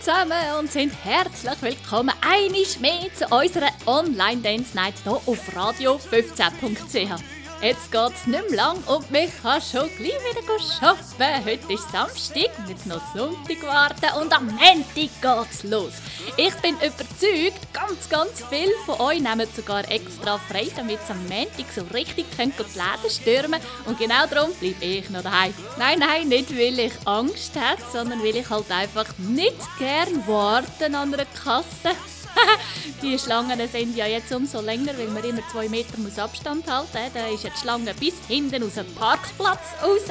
zusammen und sind herzlich willkommen einisch mehr zu unserer Online-Dance Night hier auf radio15.ch. Jetzt geht es nicht mehr lang und mich kann schon gleich wieder arbeiten. Heute ist Samstag und jetzt noch Sonntag warten und am Montag geht's los. Ich bin überzeugt, ganz, ganz viele von euch nehmen sogar extra frei, damit sie am Montag so richtig können die Läden stürmen Und genau darum bleibe ich noch daheim. Nein, nein, nicht weil ich Angst habe, sondern weil ich halt einfach nicht gern warten an einer Kasse. die Schlangen sind ja jetzt umso länger, weil man immer zwei Meter Abstand halten muss. Da ist jetzt die Schlange bis hinten aus dem Parkplatz raus.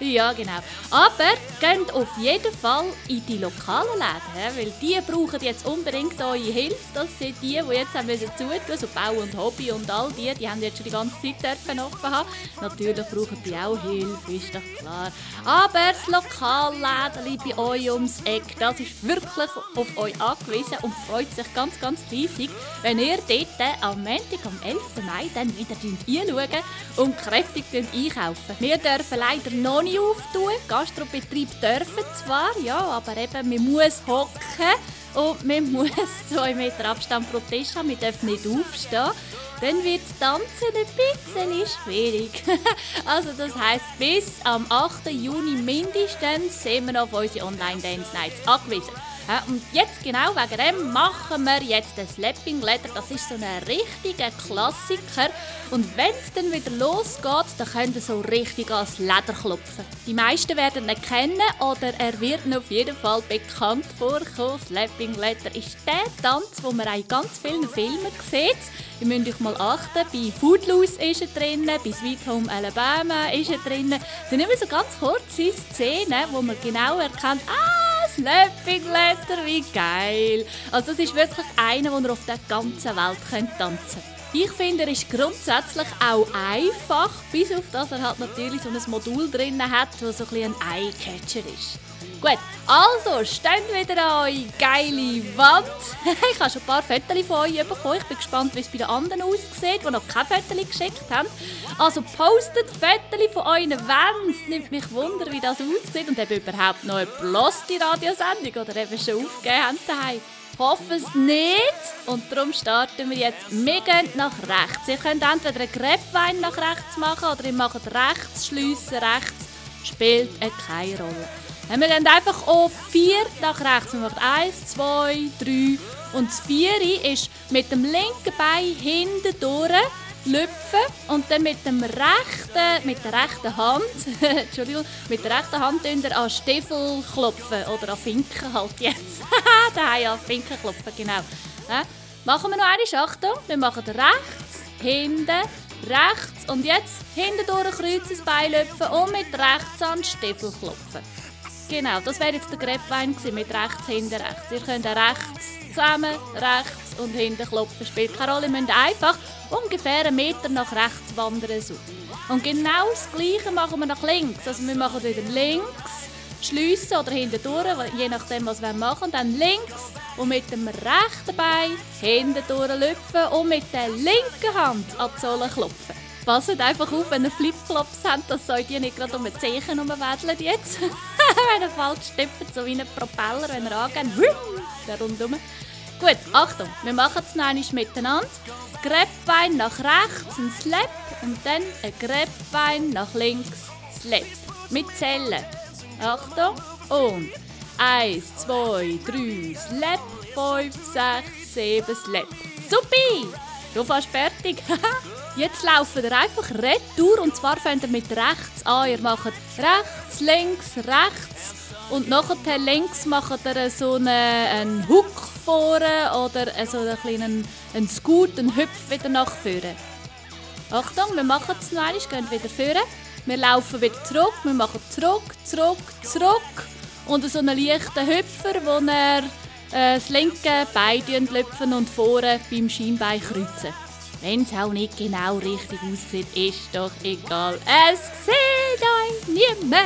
Ja, genau. Aber geht auf jeden Fall in die lokalen Läden, weil die brauchen jetzt unbedingt eure Hilfe. Das sind die, die jetzt haben müssen zutun, so Bau und Hobby und all die, die haben jetzt schon die ganze Zeit offen haben. Natürlich brauchen die auch Hilfe, ist doch klar. Aber das Lokalläden bei euch ums Eck, das ist wirklich auf euch angewiesen und freut sich ganz, ganz riesig, wenn ihr dort am Montag, am 11. Mai, dann wieder einschauen und kräftig einkaufen. Wir dürfen leider noch nicht auftun. Gastrobetrieb dürfen zwar, ja, aber eben, man muss hocken und man muss zwei Meter Abstand pro Tisch haben, man darf nicht aufstehen. Dann wird das Tanzen ein bisschen schwierig. also das heisst, bis am 8. Juni mindestens sind wir auf unsere Online-Dance-Nights angewiesen. Ja, und jetzt genau wegen dem machen wir jetzt den Slapping Leather. Das ist so ein richtiger Klassiker. Und wenn es dann wieder losgeht, dann könnt ihr so richtig ans Leder klopfen. Die meisten werden ihn kennen oder er wird auf jeden Fall bekannt vorkommen. Leather ist der Tanz, den man in ganz vielen Filmen sieht. Ihr müsst euch mal achten, bei Footloose ist er drin, bei Sweet Home Alabama ist er drin. Es sind immer so ganz kurze Szenen, wo man genau erkennt, ah, Snapping Letter, wie geil! Also das ist wirklich einer, den ihr auf der ganzen Welt tanzen könnt. Ich finde, er ist grundsätzlich auch einfach, bis auf das er halt natürlich so ein Modul drin hat, das so ein, ein Eyecatcher ist. Gut, also, steht wieder an eure geile Wand. ich habe schon ein paar Fotos von euch bekommen. Ich bin gespannt, wie es bei den anderen aussieht, die noch keine Fotos geschickt haben. Also postet Fotos von euren Wänden. Es nimmt mich wunder, wie das aussieht und ob überhaupt noch eine bloße Radiosendung oder eben schon aufgegeben haben daheim. Hoffen es nicht. Und darum starten wir jetzt. Wir gehen nach rechts. Ihr könnt entweder einen Gräbwein nach rechts machen oder ihr macht rechts, schliessen rechts. Spielt keine Rolle. Wir gehen einfach auf 4 nach rechts. Wir machen 1, 2, 3 und das 4 ist mit dem linken Bein hinten durch lüpfen und dann mit dem rechten, mit der rechten Hand, Entschuldigung, mit der rechten Hand an Stiefel klopfen oder an Finken halt jetzt. da ja Finken klopfen, genau. Ja. Machen wir noch eine Achtung. Wir machen rechts, hinten, rechts und jetzt hinten durch ein Bein lüpfen und mit rechts an Stiefel klopfen. Genau, das wäre jetzt der Gräbwein mit rechts, hinten, rechts. Ihr könnt rechts zusammen, rechts und hinten klopfen. Spielt keine Rolle, ihr müsst einfach ungefähr einen Meter nach rechts wandern. So. Und genau das Gleiche machen wir nach links. Also wir machen wieder links, schliessen oder hinten durch, je nachdem, was wir machen. Dann links und mit dem rechten Bein hinten durchlüpfen und mit der linken Hand an die Sohle klopfen. Passt einfach auf, wenn ihr Flipflops habt, dass euch die nicht gerade um die Zehen herumwedeln jetzt. wenn ihr falsch stippt, so wie ein Propeller, wenn ihr angeht, der rundum. Gut, Achtung, wir machen es noch einmal miteinander. Gräbbein nach rechts, ein Slap und dann ein Gräbbein nach links, Slap. Mit Zellen. Achtung und 1, 2, 3, Slap, 5, 6, 7, Slap. Supi! Du fast fertig. Jetzt laufen ihr einfach retour und zwar fängt ihr mit rechts an. Ihr macht rechts, links, rechts und nachher links macht ihr so einen, einen Hook vorne oder so einen kleinen einen Scoot, einen Hüpf wieder nach vorne. Achtung, wir machen es noch einmal, gehen wieder vorne. Wir laufen wieder zurück, wir machen zurück, zurück, zurück und so einen leichten Hüpfer, wo er äh, das linke Bein löpfen und vorne beim Schienbein kreuzen. Wenn es auch nicht genau richtig aussieht, ist doch egal. Es sieht euch niemand.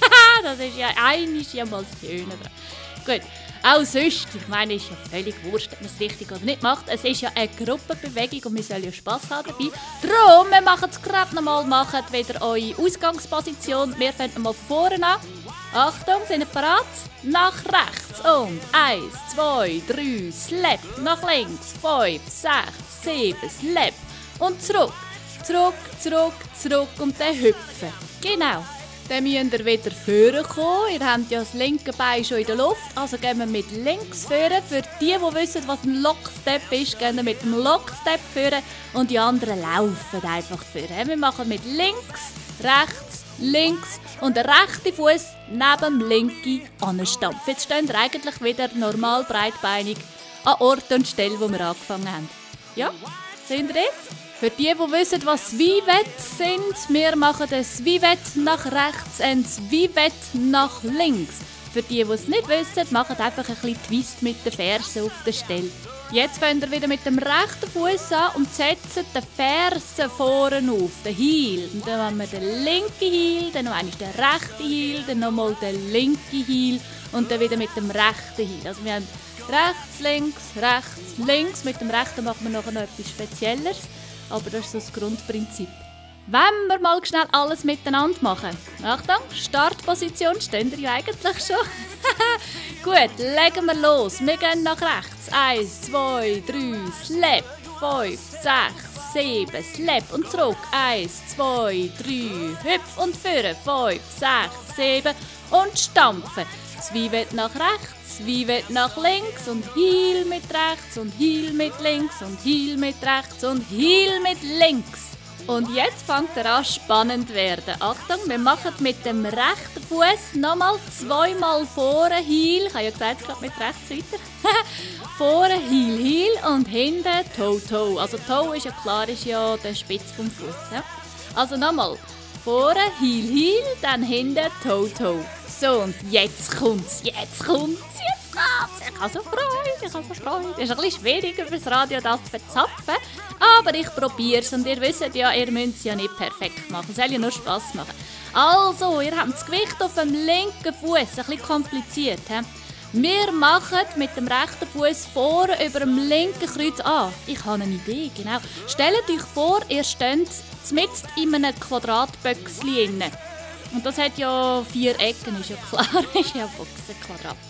das ist ja einiges ja mal das. Gut, auch sonst, ich meine, ist ja völlig wurscht, ob man es richtig oder nicht macht. Es ist ja eine Gruppenbewegung und wir sollen ja Spass haben dabei. Darum, wir machen es gerade nochmal, machen wieder eure Ausgangsposition. Wir fangen mal vorne an. Achtung, sind ihr parat? Nach rechts und 1, 2, 3, Slap, nach links, 5, 6, 7, Slap und zurück, zurück, zurück, zurück und dann hüpfen. Genau. Dann müsst ihr wieder vorne kommen. Ihr habt ja das linke Bein schon in der Luft, also gehen wir mit links vorne. Für die, die wissen, was ein Lockstep ist, gehen wir mit dem Lockstep vorne und die anderen laufen einfach vorne. Wir machen mit links, rechts, links und der rechte Fuß neben dem linken anstampfen. Jetzt stehen wir eigentlich wieder normal breitbeinig an Ort und Stelle, wo wir angefangen haben. Ja, sind ihr dort? Für die, die wissen, was Swivet sind, wir machen das Swivet nach rechts und Swivet nach links. Für die, die es nicht wissen, machen einfach ein bisschen Twist mit den Fersen auf der Stelle. Jetzt fangen wir wieder mit dem rechten Fuß an und setzen den Fersen vorne auf, den Heel. Und dann haben wir den linken Heel, dann noch einmal den rechten Heel, dann nochmal den linken Heel und dann wieder mit dem rechten Heel. Also wir haben rechts, links, rechts, links. Mit dem rechten machen wir noch etwas Spezielles, aber das ist so das Grundprinzip. Wenn wir mal schnell alles miteinander machen. Achtung, Startposition stehen wir ja eigentlich schon. Gut, legen wir los. Wir gehen nach rechts. Eins, zwei, drei, Slap. Fünf, sechs, sieben, Slap und zurück. Eins, zwei, drei, hüpf und führen. Fünf, sechs, sieben und stampfen. Zwiebelt nach rechts, Zwiebelt nach links und Heel mit rechts und Heel mit links und Heel mit rechts und Heel mit links. Und jetzt fängt er an spannend werden. Achtung, wir machen mit dem rechten Fuß nochmal zweimal vorne Heel. Ich habe ja gesagt, es geht mit rechts weiter. vorne Heel, Heel und hinten Toe, Toe. Also Toe ist ja klar, ist ja der Spitz vom Fuß. Ja? Also nochmal. Vorne Heel, Heel, dann hinten Toe, Toe. So, und jetzt kommt's, jetzt kommt's, jetzt Ich habe so Freude, ich habe so Freude. Es ist ein bisschen schwierig, über das Radio das zu verzapfen. Aber ich probiere es und ihr wisst ja, ihr müsst es ja nicht perfekt machen. Es soll ja nur Spass machen. Also, ihr habt das Gewicht auf dem linken Fuß, ein bisschen kompliziert. He? Wir machen mit dem rechten Fuß vorne über dem linken Kreuz an. Ich habe eine Idee, genau. Stellt euch vor, ihr steht mitten in einem Quadratböckchen. Und das hat ja vier Ecken, ist ja klar. ist ja Boxen, Quadratbox.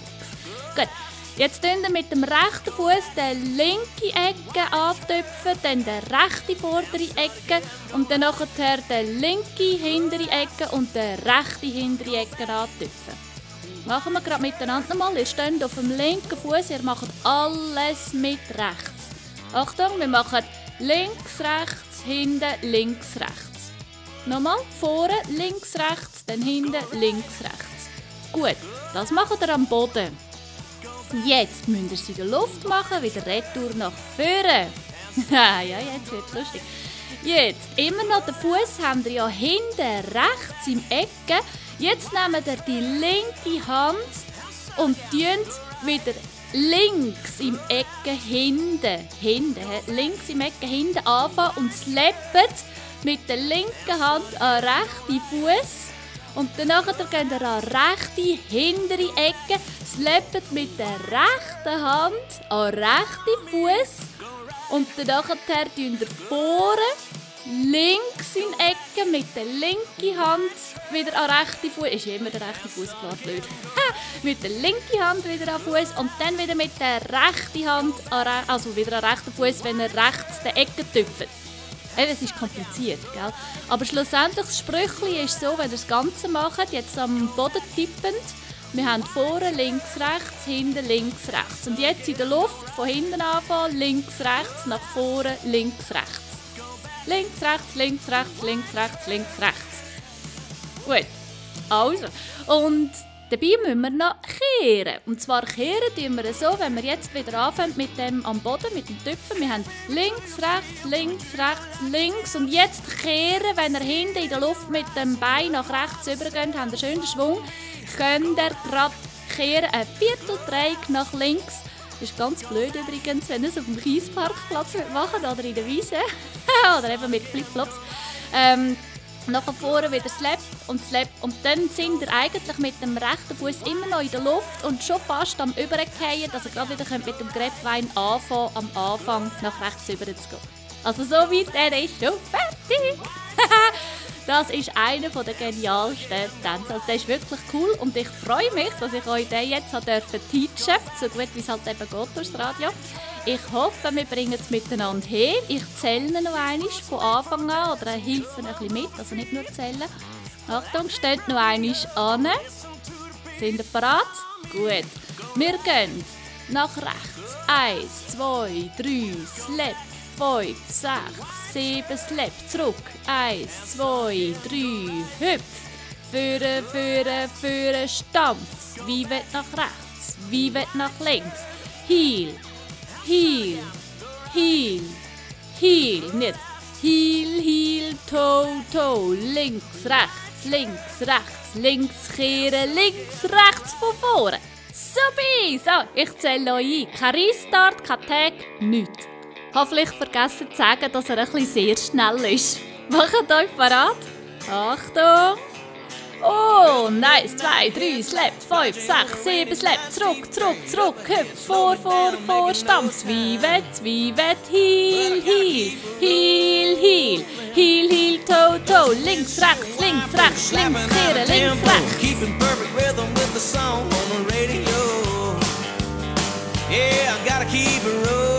Gut. Jetzt tun wir mit dem rechten Fuß die linke Ecke antöpfen, dann die rechte vordere Ecke und dann nachher die linke hintere Ecke und die rechte hintere Ecke antöpfen. Machen wir gerade miteinander mal. Ihr steht auf dem linken Fuß, ihr macht alles mit rechts. Achtung, wir machen links, rechts, hinten, links, rechts. Nochmal, vorne, links, rechts, dann hinten, links, rechts. Gut, das macht ihr am Boden. Jetzt müsst ihr es in der Luft machen, wieder retour nach vorne. ja, jetzt wird es lustig. Jetzt, immer noch den Fuß habt ihr ja hinten rechts im Ecke. Jetzt nehmt ihr die linke Hand und tönt wieder links im Ecke hinten, hinten, links im Ecke hinten anfangen und sleppt mit der linken Hand an rechten Fuß und danach geht ihr an rechte hintere Ecke, sleppt mit der rechten Hand an rechten Fuß und danach tun ihr vorne links in die Ecke mit der linken Hand wieder an rechte Fuß. Ist immer der rechte Fuß klar blöd. mit der linken Hand wieder an Fuß und dann wieder mit der rechten Hand an, also wieder an rechten Fuß, wenn ihr rechts die Ecke tüpft. Es ist kompliziert, gell? Aber schlussendlich, das Sprüchli ist so, wenn ihr das Ganze macht, jetzt am Boden tippend, wir haben vorne links, rechts, hinten links, rechts. Und jetzt in der Luft von hinten anfangen, links, rechts, nach vorne, links, rechts. Links, rechts, links, rechts, links, rechts, links, rechts. Gut. Also. Und Dabei müssen wir noch kehren. Und zwar kehren tun wir so, wenn wir jetzt wieder anfangen mit dem am Boden, mit dem Tüpfen. Wir haben links, rechts, links, rechts, links. Und jetzt kehren, wenn ihr hinten in der Luft mit dem Bein nach rechts übergeht, habt einen schönen Schwung, könnt ihr gerade kehren, ein Vierteldreieck nach links. Das ist ganz blöd übrigens, wenn ihr es auf dem Kiesparkplatz machen oder in der Wiese oder eben mit Flipflops. Ähm, nachher vorne wieder Slap und Slap und dann sind ihr eigentlich mit dem rechten Fuß immer noch in der Luft und schon fast am Übergehen, dass ihr gerade wieder mit dem Gräbwein anfangen, am Anfang nach rechts über zu gehen. Also so weit, er ist schon fertig. Das ist einer der genialsten Tänze. Also, der ist wirklich cool und ich freue mich, dass ich euch den jetzt teachen durfte, so gut wie es halt eben geht durchs Radio. Ich hoffe, wir bringen es miteinander her. Ich zähle noch einmal von Anfang an oder helfe ein bisschen mit, also nicht nur zählen. Achtung, steht noch einmal an. Sind ihr bereit? Gut. Wir gehen nach rechts. Eins, zwei, drei, Slap. Fünf, sechs, sieben, Slap. Zurück. Eins, zwei, drei, hüpf. Führen, führen, führen, Stampf. Wie wird nach rechts, wie wird nach links. Heel, heel, heel, heel. Nicht heel, heel, toe, toe. Links, rechts, links, rechts, links kehren, links, rechts von vorne. Supi! So, ich zähle euch ein. Kein Restart, kein Tag, nichts. Hoffentlich vergessen zu sagen, dass er ein bisschen sehr schnell ist. Macht euch parat. Achtung! Oh, nice. Zwei, drei, Slap, fünf, sechs, sieben, Slap. Zurück, zurück, zurück. Hüpf, vor, vor, vor. Stampf. Wett, wie wett. Heel, heel. Heel, heel. Heel, heel, toe, toe. Links, rechts, links, rechts. Links, kehren, links, rechts. Keeping perfect rhythm with the song on the radio. Yeah, I gotta keep it rolling.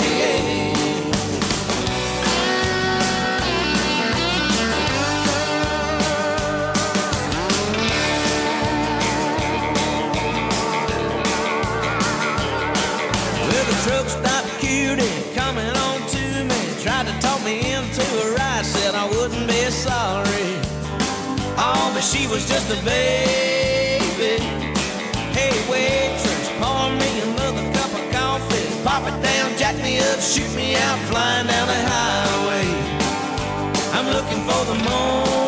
she was just a baby. Hey, waitress, pour me another cup of coffee. Pop it down, jack me up, shoot me out, flying down the highway. I'm looking for the morning.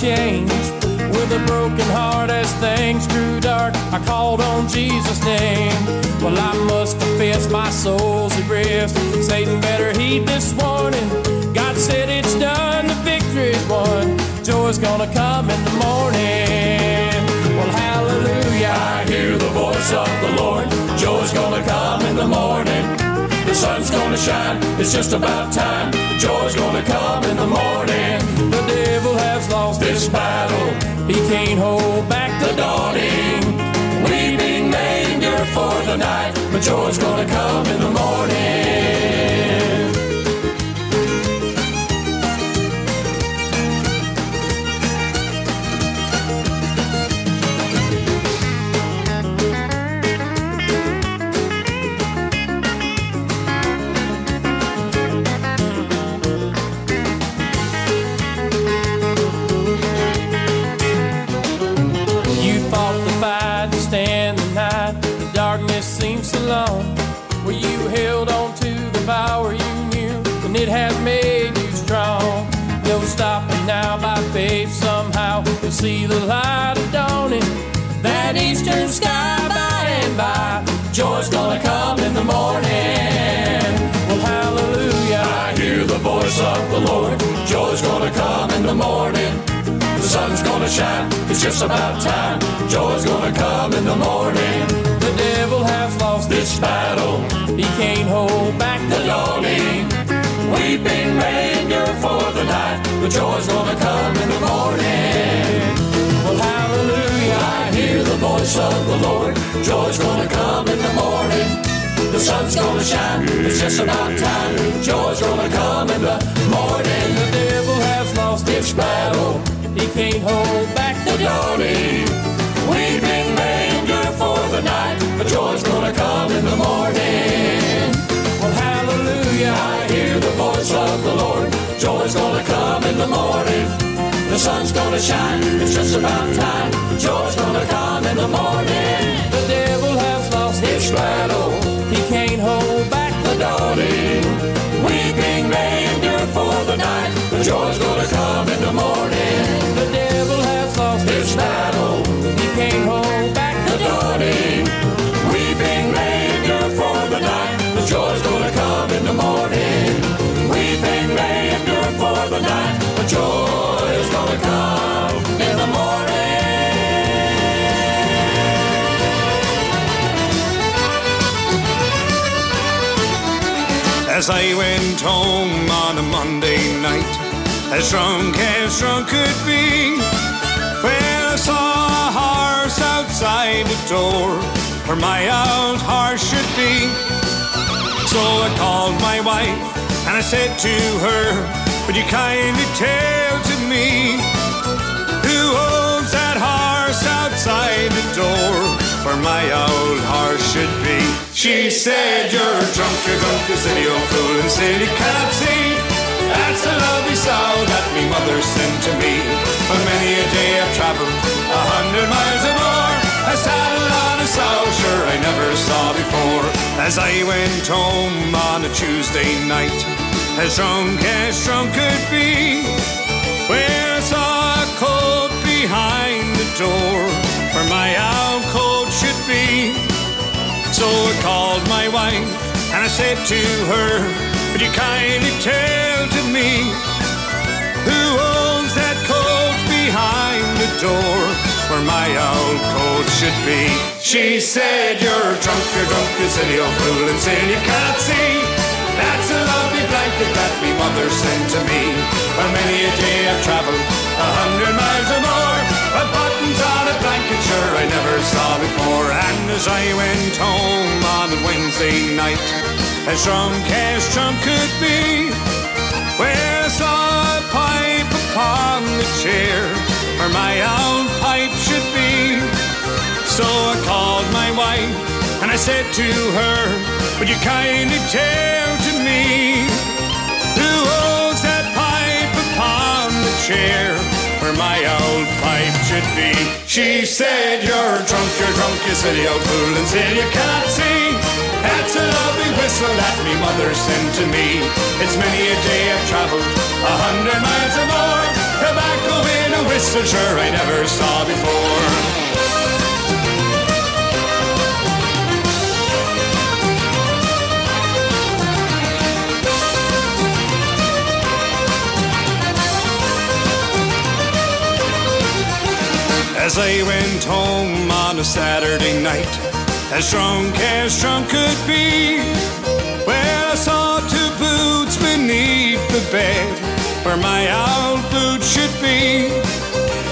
Change. With a broken heart as things grew dark, I called on Jesus' name. Well, I must confess my soul's at rest. Satan better heed this warning. God said it's done, the victory's won. Joy's gonna come in the morning. Well, hallelujah. I hear the voice of the Lord. Joy's gonna come in the morning. The sun's gonna shine, it's just about time. Joy's gonna come in the morning. This battle. He can't hold back the dawning. Weeping may endure for the night, but joy's gonna come in the morning. You'll see the light of dawning. That eastern sky by and by. Joy's gonna come in the morning. Well, hallelujah. I hear the voice of the Lord. Joy's gonna come in the morning. The sun's gonna shine, it's just about time. Joy's gonna come in the morning. The devil has lost this battle, he can't hold back the dawning. Weeping endure for the night, but joy's gonna come in the morning. Well, hallelujah, I hear the voice of the Lord. Joy's gonna come in the morning. The sun's gonna shine, it's just about time. Joy's gonna come in the morning. The devil has lost this battle, he can't hold back the dawning. Weeping endure for the night, but joy's gonna come in the morning. Hallelujah, I hear the voice of the Lord. Joy's gonna come in the morning. The sun's gonna shine, it's just about time. Joy's gonna come in the morning. The devil has lost his battle, he can't hold back the dawning. Weeping may for the night, but joy's gonna come in the morning. The devil has lost his battle, he can't hold for the night, but joy is gonna come in the morning. As I went home on a Monday night, as drunk as drunk could be, when I saw a horse outside the door where my old horse should be. So I called my wife and I said to her, Would you kindly tell to me who owns that horse outside the door where my old horse should be? She said, You're drunk, you're drunk, you silly old fool, and silly cannot see. That's a lovely sow that me mother sent to me. For many a day I've travelled a hundred miles or more. A saddle on a sow, sure I never saw before. As I went home on a Tuesday night, as drunk as drunk could be, where I saw a coat behind the door, where my old coat should be. So I called my wife and I said to her, Would you kindly tell to me who owns that coat behind the door where my old coat should be? She said, You're drunk, you're drunk, you silly old fool, and still you can't see. That's a lovely blanket that me mother sent to me. For many a day I've travelled a hundred miles or more. But buttons on a blanket, sure I never saw before. And as I went home on a Wednesday night, as drunk as drunk could be, where I saw a pipe upon the chair, where my own pipe should be. So I called my wife and I said to her, Would you kindly tell to me who owns that pipe upon the chair where my old pipe should be? She said, You're drunk, you're drunk, you silly old fool, and still you cannot see. That's a lovely whistle that me mother sent to me. It's many a day I've travelled a hundred miles or more. Tobacco in a whistle, sure I never saw before. As I went home on a Saturday night, as drunk as drunk could be, where I saw two boots beneath the bed, where my old boots should be.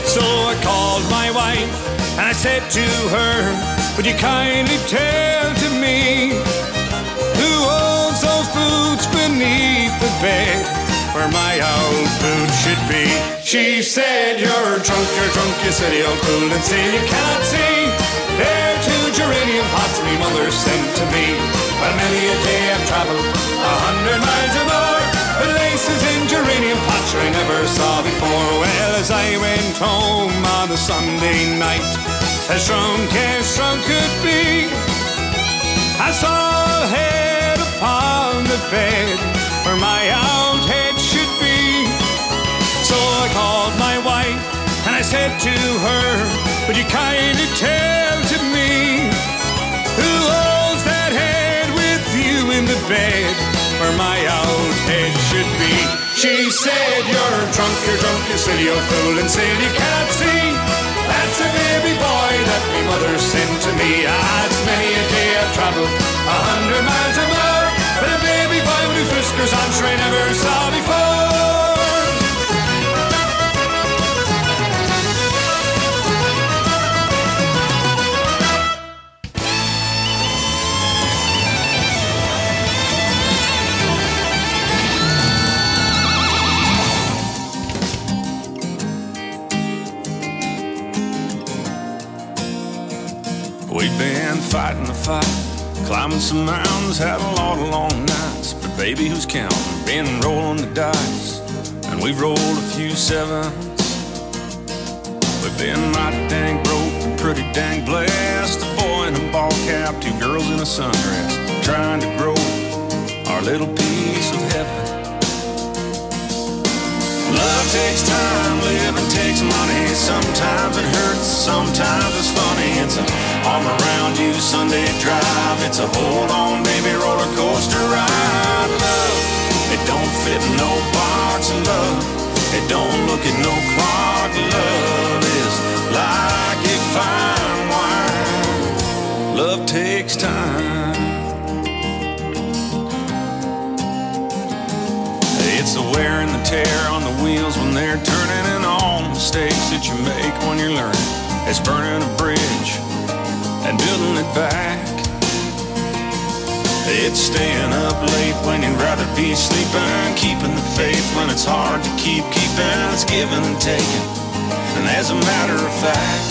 So I called my wife and I said to her, Would you kindly tell to me who owns those boots beneath the bed where my old boots should be? She said, You're drunk, you're drunk, you silly old fool, and say you can't see. There are two geranium pots me mother sent to me. Well, many a day I've traveled a hundred miles or more. But laces in geranium pots I never saw before. Well, as I went home on the Sunday night, as drunk as drunk could be, I saw a head upon the bed where my old. So I called my wife and I said to her, Would you kindly tell to me who holds that head with you in the bed? where my old head should be. She said, You're drunk, you're drunk, you silly old fool, and silly you can't see. That's a baby boy that my mother sent to me. Ah, it's many a day I've traveled a hundred miles or more. But a baby boy with new whiskers on, sure I never saw before. Fighting the fight, climbing some mountains, had a lot of long nights. But baby, who's counting? Been rolling the dice, and we've rolled a few sevens. We've been mighty dang broke and pretty dang blessed. A boy in a ball cap, two girls in a sundress, trying to grow our little piece of heaven. Love takes time, living takes money. Sometimes it hurts, sometimes it's funny. It's an arm around you Sunday drive. It's a hold on, baby, roller coaster ride. Love, it don't fit no box love. It don't look at no clock. Love is like a fine wine. Love takes time. It's the wear and the tear on the wheels when they're turning and all mistakes that you make when you're learning. It's burning a bridge and building it back. It's staying up late when you'd rather be sleeping, keeping the faith when it's hard to keep keeping. It's giving and taking, and as a matter of fact,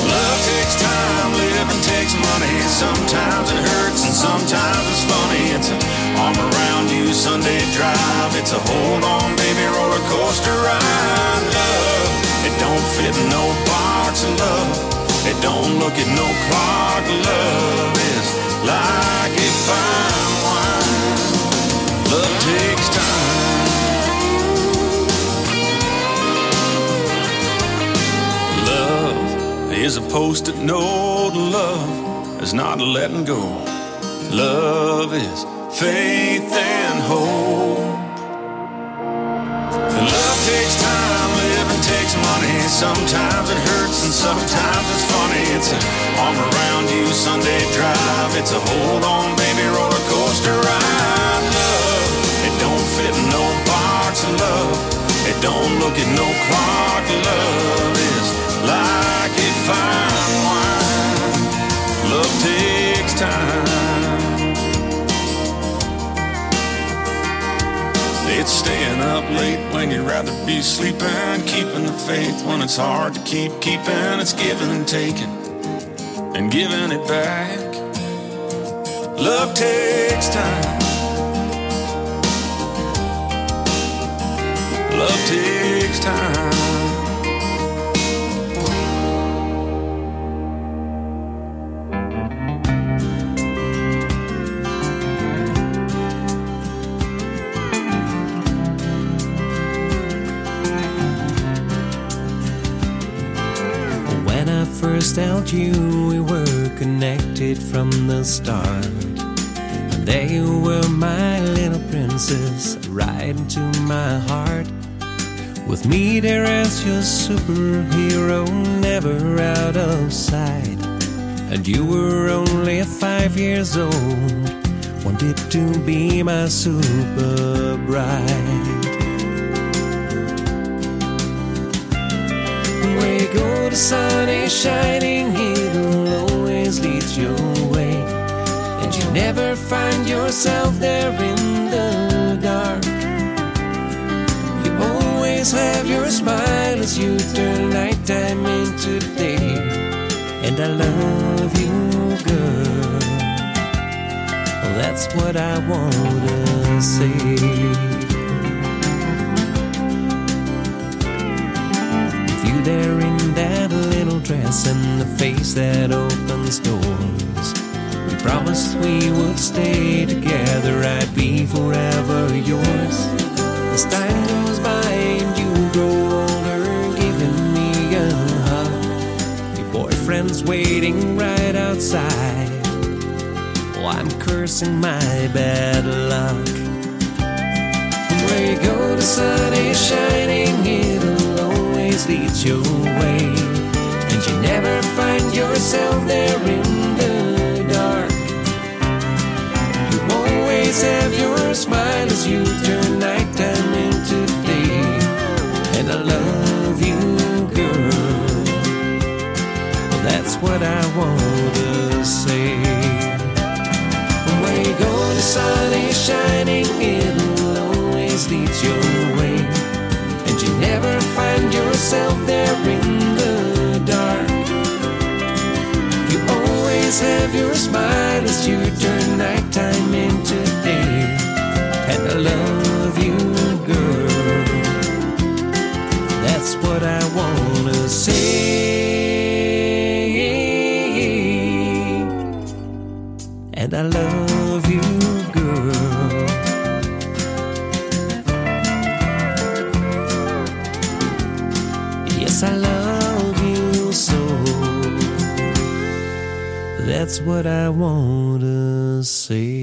love takes time, living takes money. Sometimes it hurts and sometimes it's funny. It's an arm around you Sunday drive. It's a hold on, baby, roller coaster ride. Love, it don't fit in no box love. It don't look at no clock. Love is like a fine wine. Love takes time. Love is a post-it note. Love is not letting go. Love is faith and hope. Love takes time, living takes money. Sometimes it hurts and sometimes it's funny. It's an arm around you Sunday drive. It's a hold on, baby, roller coaster ride. Love, it don't fit no box love. It don't look at no clock. Love is like a fine you'd rather be sleeping, keeping the faith when it's hard to keep keeping. It's giving and taking and giving it back. Love takes time. Love takes time. Held you, we were connected from the start. And there you were, my little princess, right into my heart. With me there as your superhero, never out of sight. And you were only five years old, wanted to be my super bride. Though the sun is shining, it'll always lead your way. And you never find yourself there in the dark. You always have your smile as you turn nighttime into day. And I love you, girl. That's what I wanna say. there in that little dress and the face that opens doors. We promised we would stay together, I'd be forever yours. As time goes by and you grow older, giving me a hug. Your boyfriend's waiting right outside. Oh, I'm cursing my bad luck. Where you go, the sun is shining in always leads your way, and you never find yourself there in the dark. You always have your smile as you turn nighttime into day, and I love you, girl. Well, that's what I want to say. Where you go, the sun is shining, it always leads your way yourself there in the dark. You always have your smile as you turn nighttime into day. And I love. What I want to see.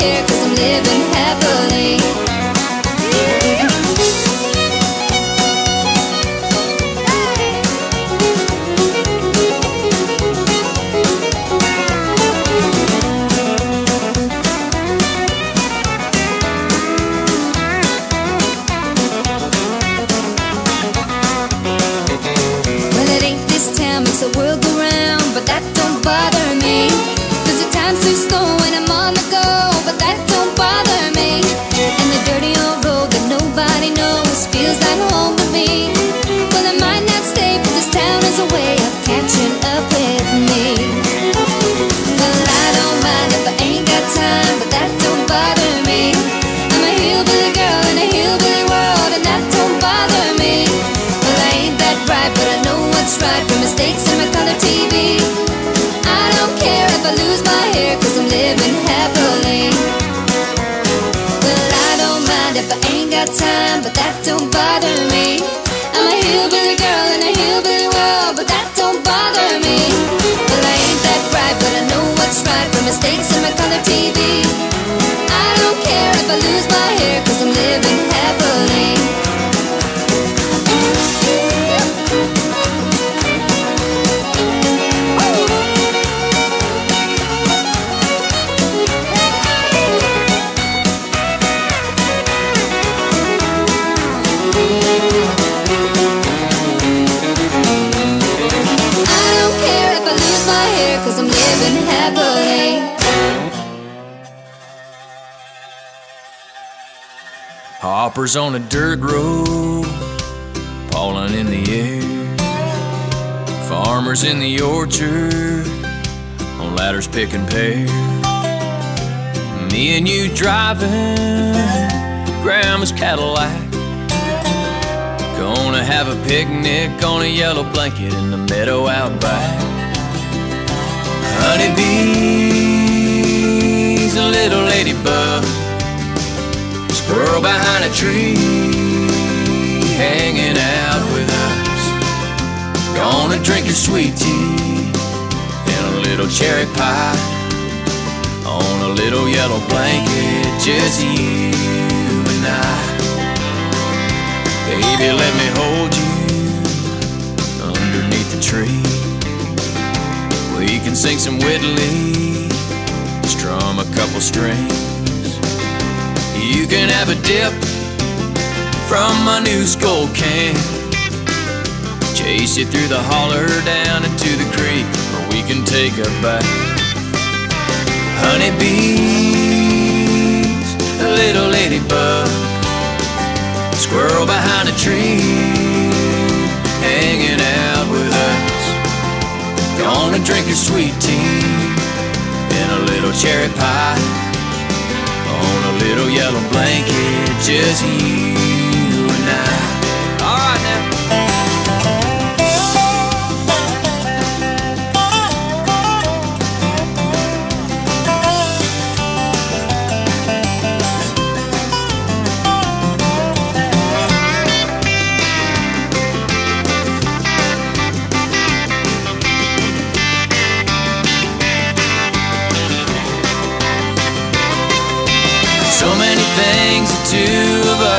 here cause I'm living A dirt road, pollen in the air. Farmers in the orchard, on ladders picking pears. Me and you driving Grandma's Cadillac. Gonna have a picnic on a yellow blanket in the meadow out back. Honeybees, a little ladybug, squirrel behind a tree, hanging out with us. Gonna drink your sweet tea and a little cherry pie on a little yellow blanket, just you and I. Baby, let me hold you underneath the tree. We can sing some Whitley, strum a couple strings. You can have a dip from my new Skoal can. Chase it through the holler down into the creek, or we can take a bath. Honeybees, a little ladybug, squirrel behind a tree, hanging out with us. Gonna drink your sweet tea and a little cherry pie little yellow blanket, just you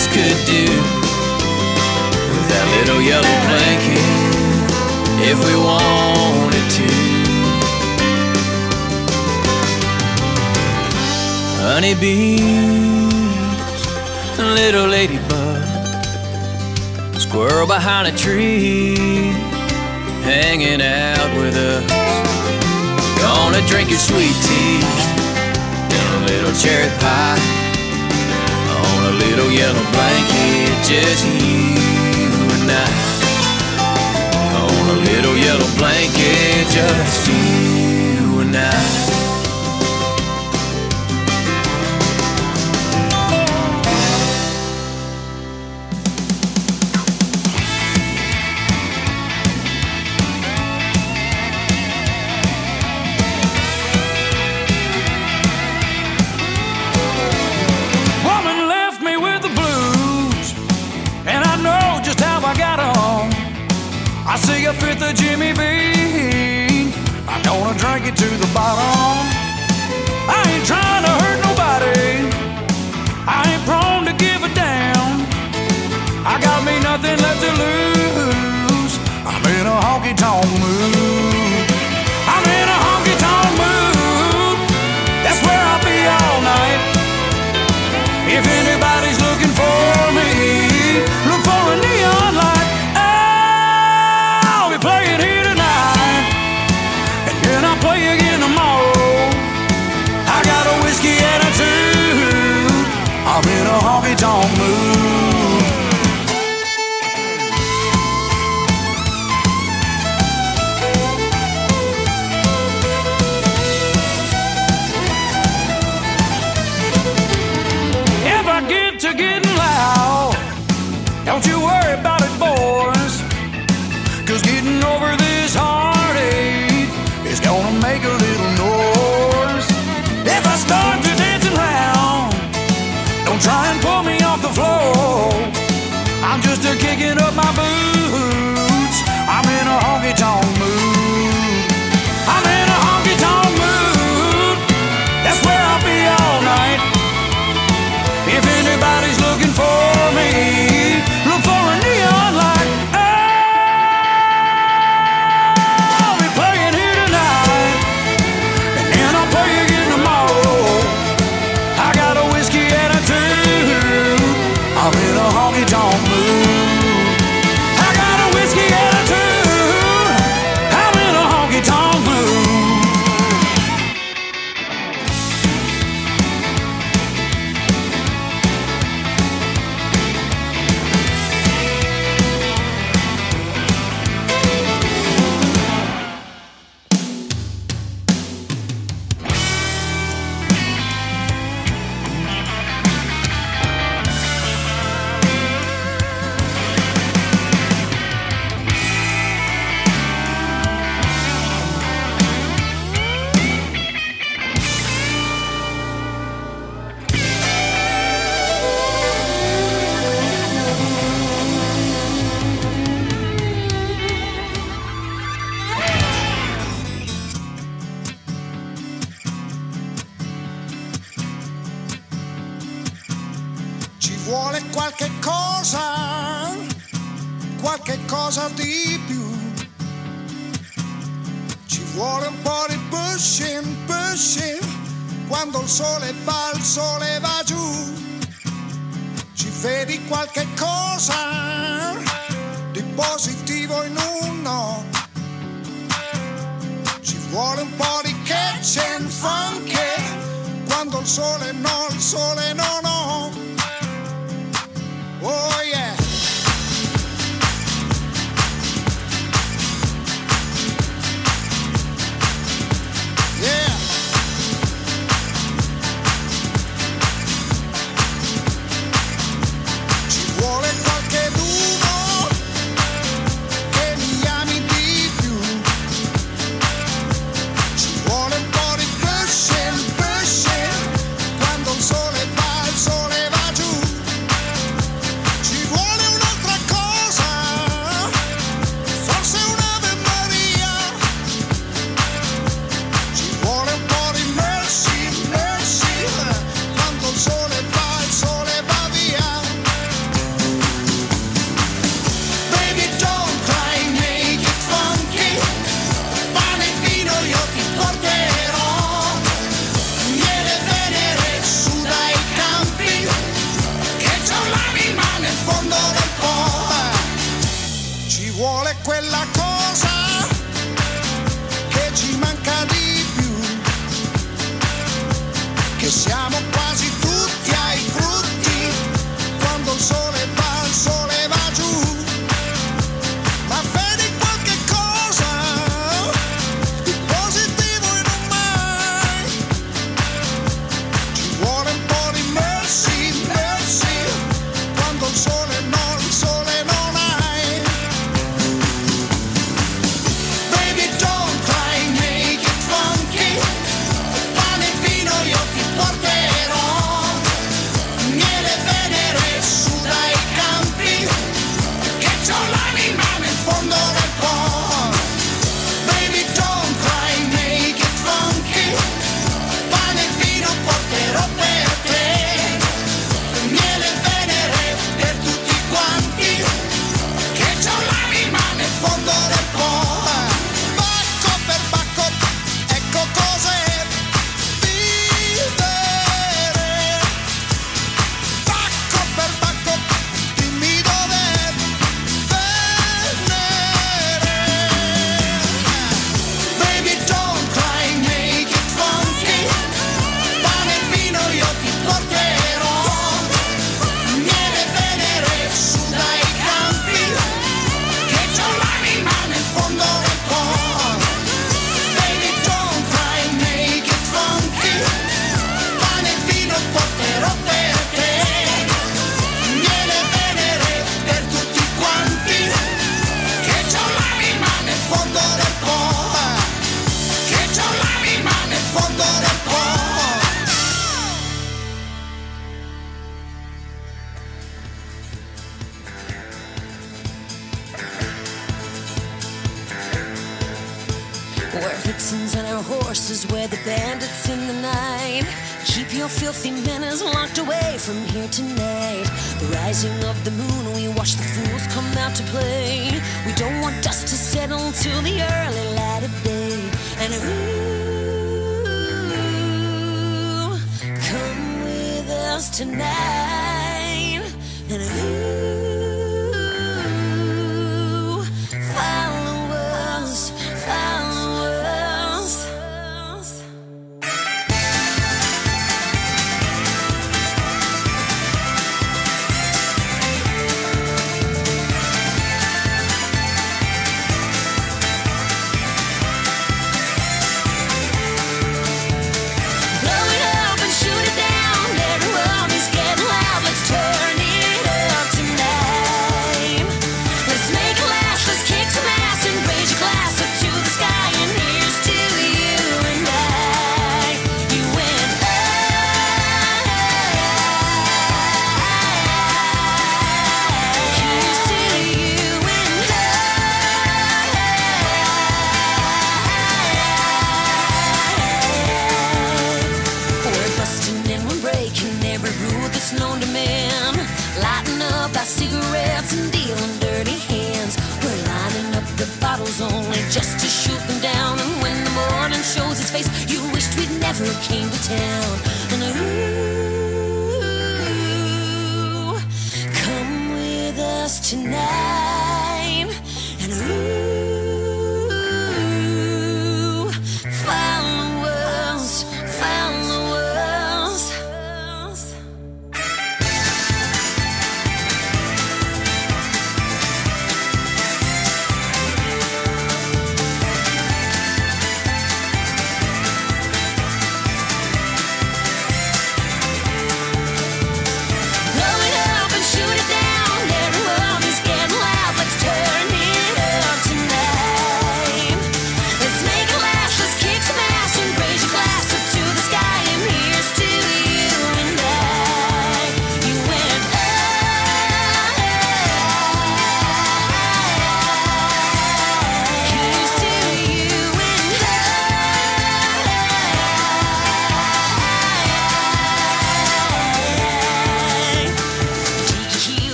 us could do with that little yellow blanket if we wanted to. Honeybees, little ladybug, squirrel behind a tree, hanging out with us. Gonna drink your sweet tea and a little cherry pie little yellow blanket, just you and I. On a little yellow blanket, just you and I. to the bottom.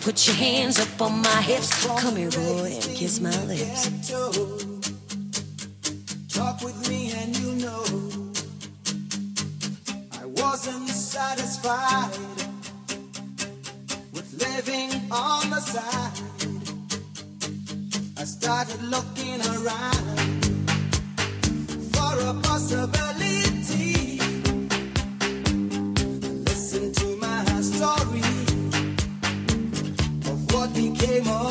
put your hands up on my hips. Come here, boy, and kiss my lips. Talk with me and you know I wasn't satisfied with living on the side. I started looking around for a possibility. game on.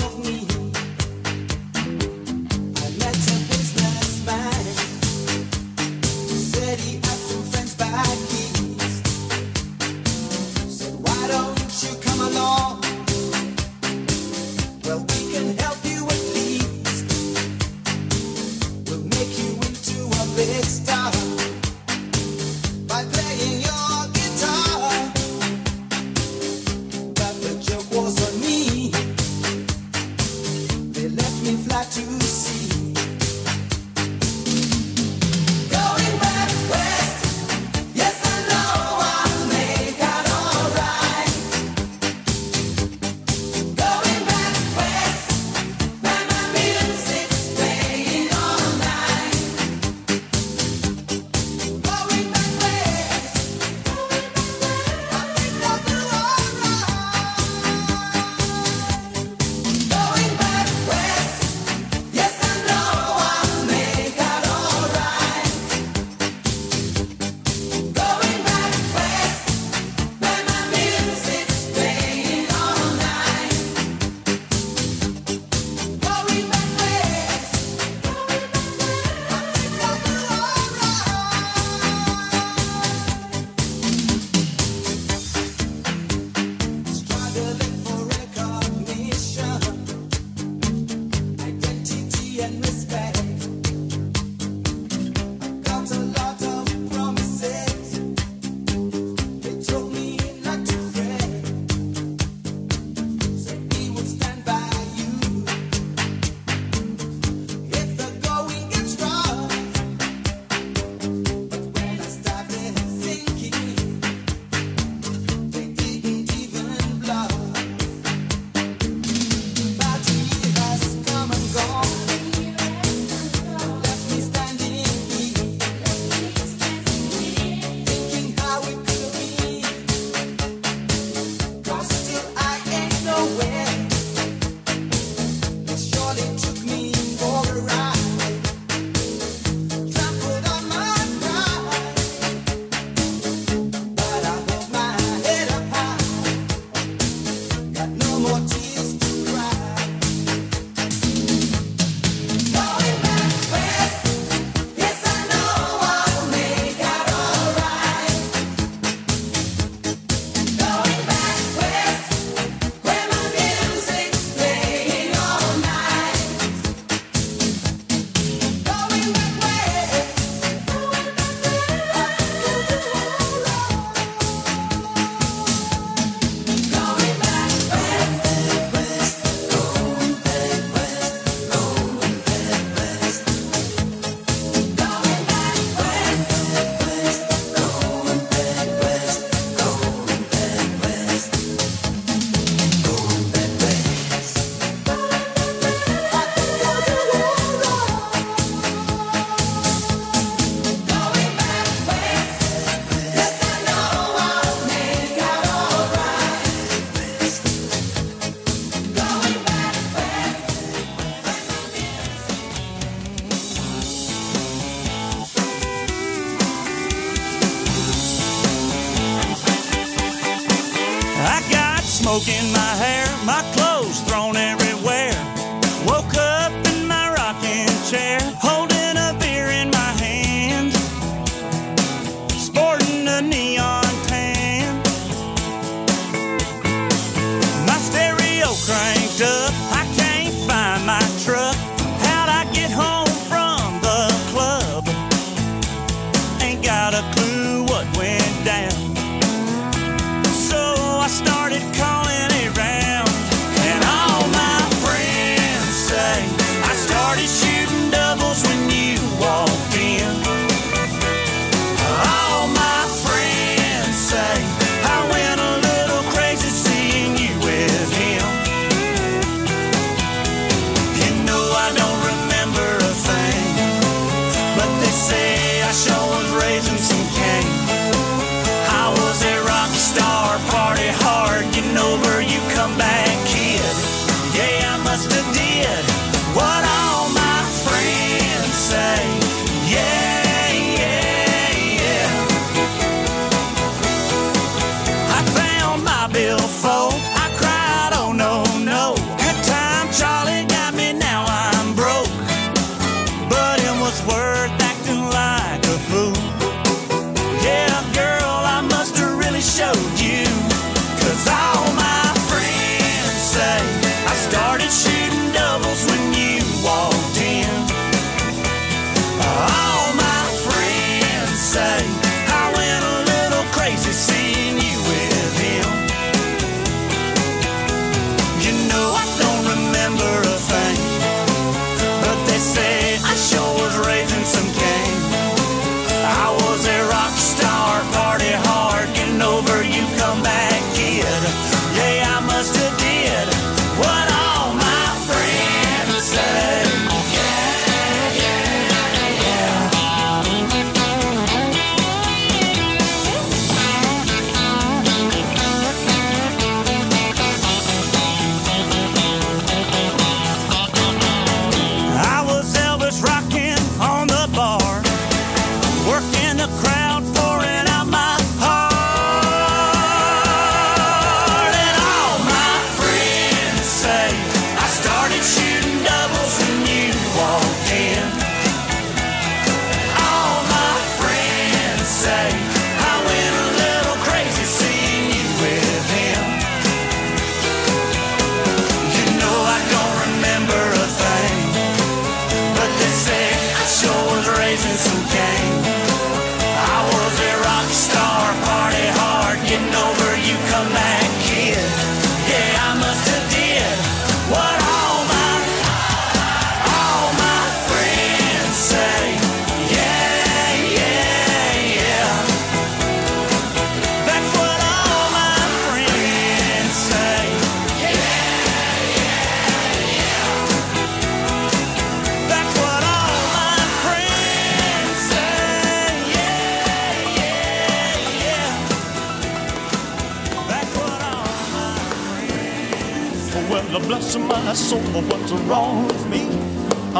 Up,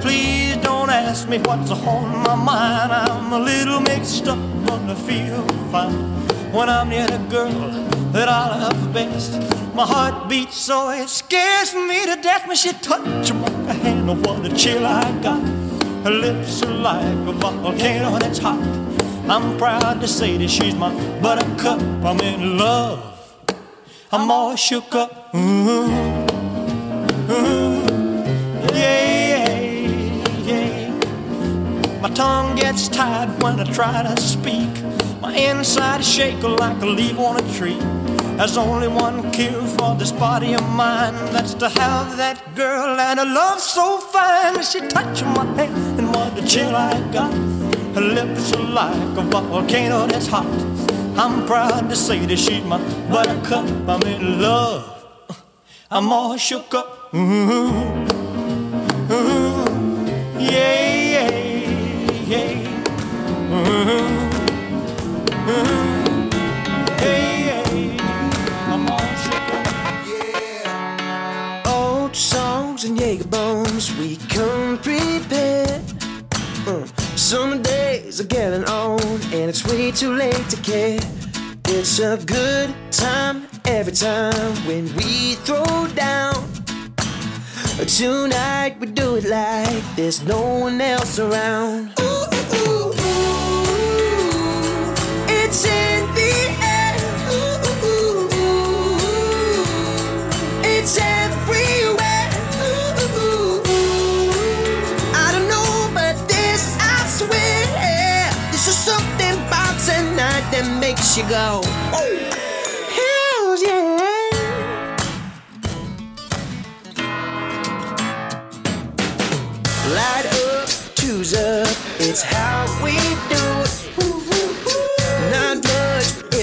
please don't ask me what's on my mind. I'm a little mixed up, but I feel fine when I'm near the girl that I love best. My heart beats so it scares me to death when she touches my hand. Oh, what a chill I got. Her lips are like a volcano that's hot. I'm proud to say that she's my buttercup. I'm in love. I'm all shook up. Ooh, ooh, My tongue gets tied when I try to speak. My inside is shaking like a leaf on a tree. There's only one cure for this body of mine. That's to have that girl and a love so fine. She touched my hand and what a chill I got. Her lips are like a volcano that's hot. I'm proud to say that she's my buttercup. I'm in love. I'm all shook up. Ooh, ooh, yeah, too late to care. It's a good time every time when we throw down. Tonight we do it like there's no one else around. Ooh, ooh, ooh. You go. Hells yeah. Light up, choose up, it's how we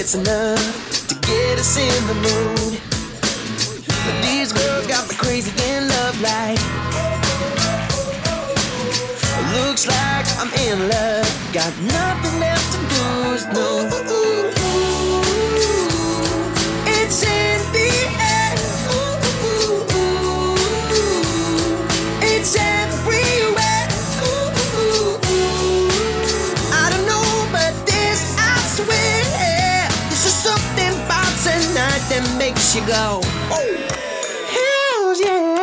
it's enough to get us in the mood. But these girls got me crazy in love like. Looks like I'm in love, got nothing left to lose, no. You go. Oh, Hells yeah.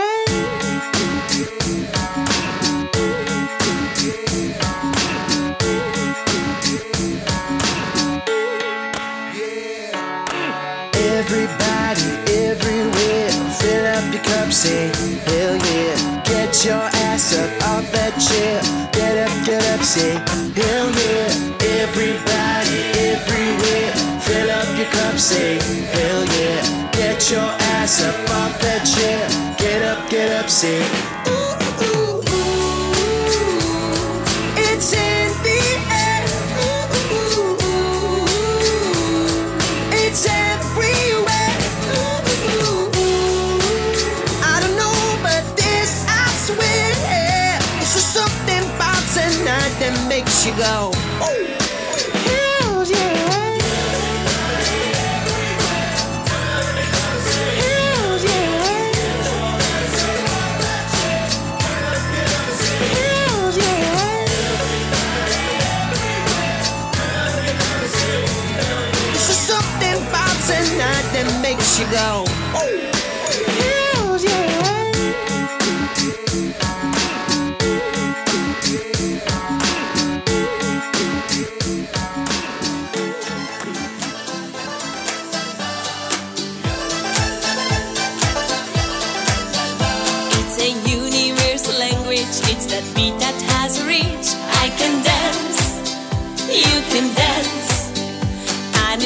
Everybody, everywhere, fill up your cup, say hell yeah. Get your ass up off that chair. Get up, get up, say hell yeah. Everybody, everywhere, fill up your cup, say hell yeah. Your ass up off that chair. Get up, get up, say. It's in the air. It's everywhere. I don't know, but this I swear, something about tonight that makes you go. Go.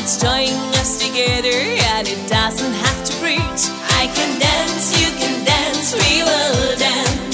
It's joining us together, and it doesn't have to preach. I can dance, you can dance, we will dance.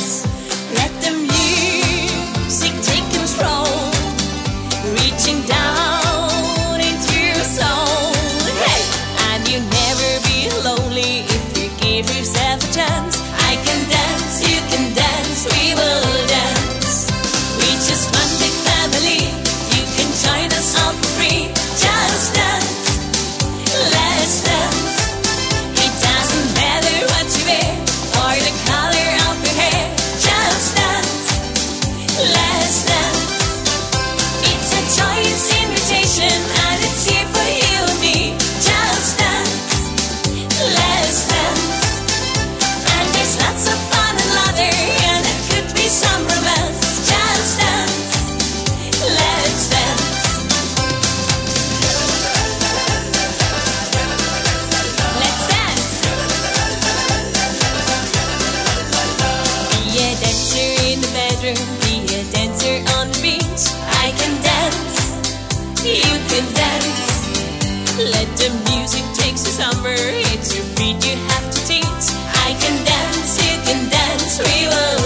Can dance. Let the music take you somewhere. It's your feet you have to teach. I can dance, you can dance, we will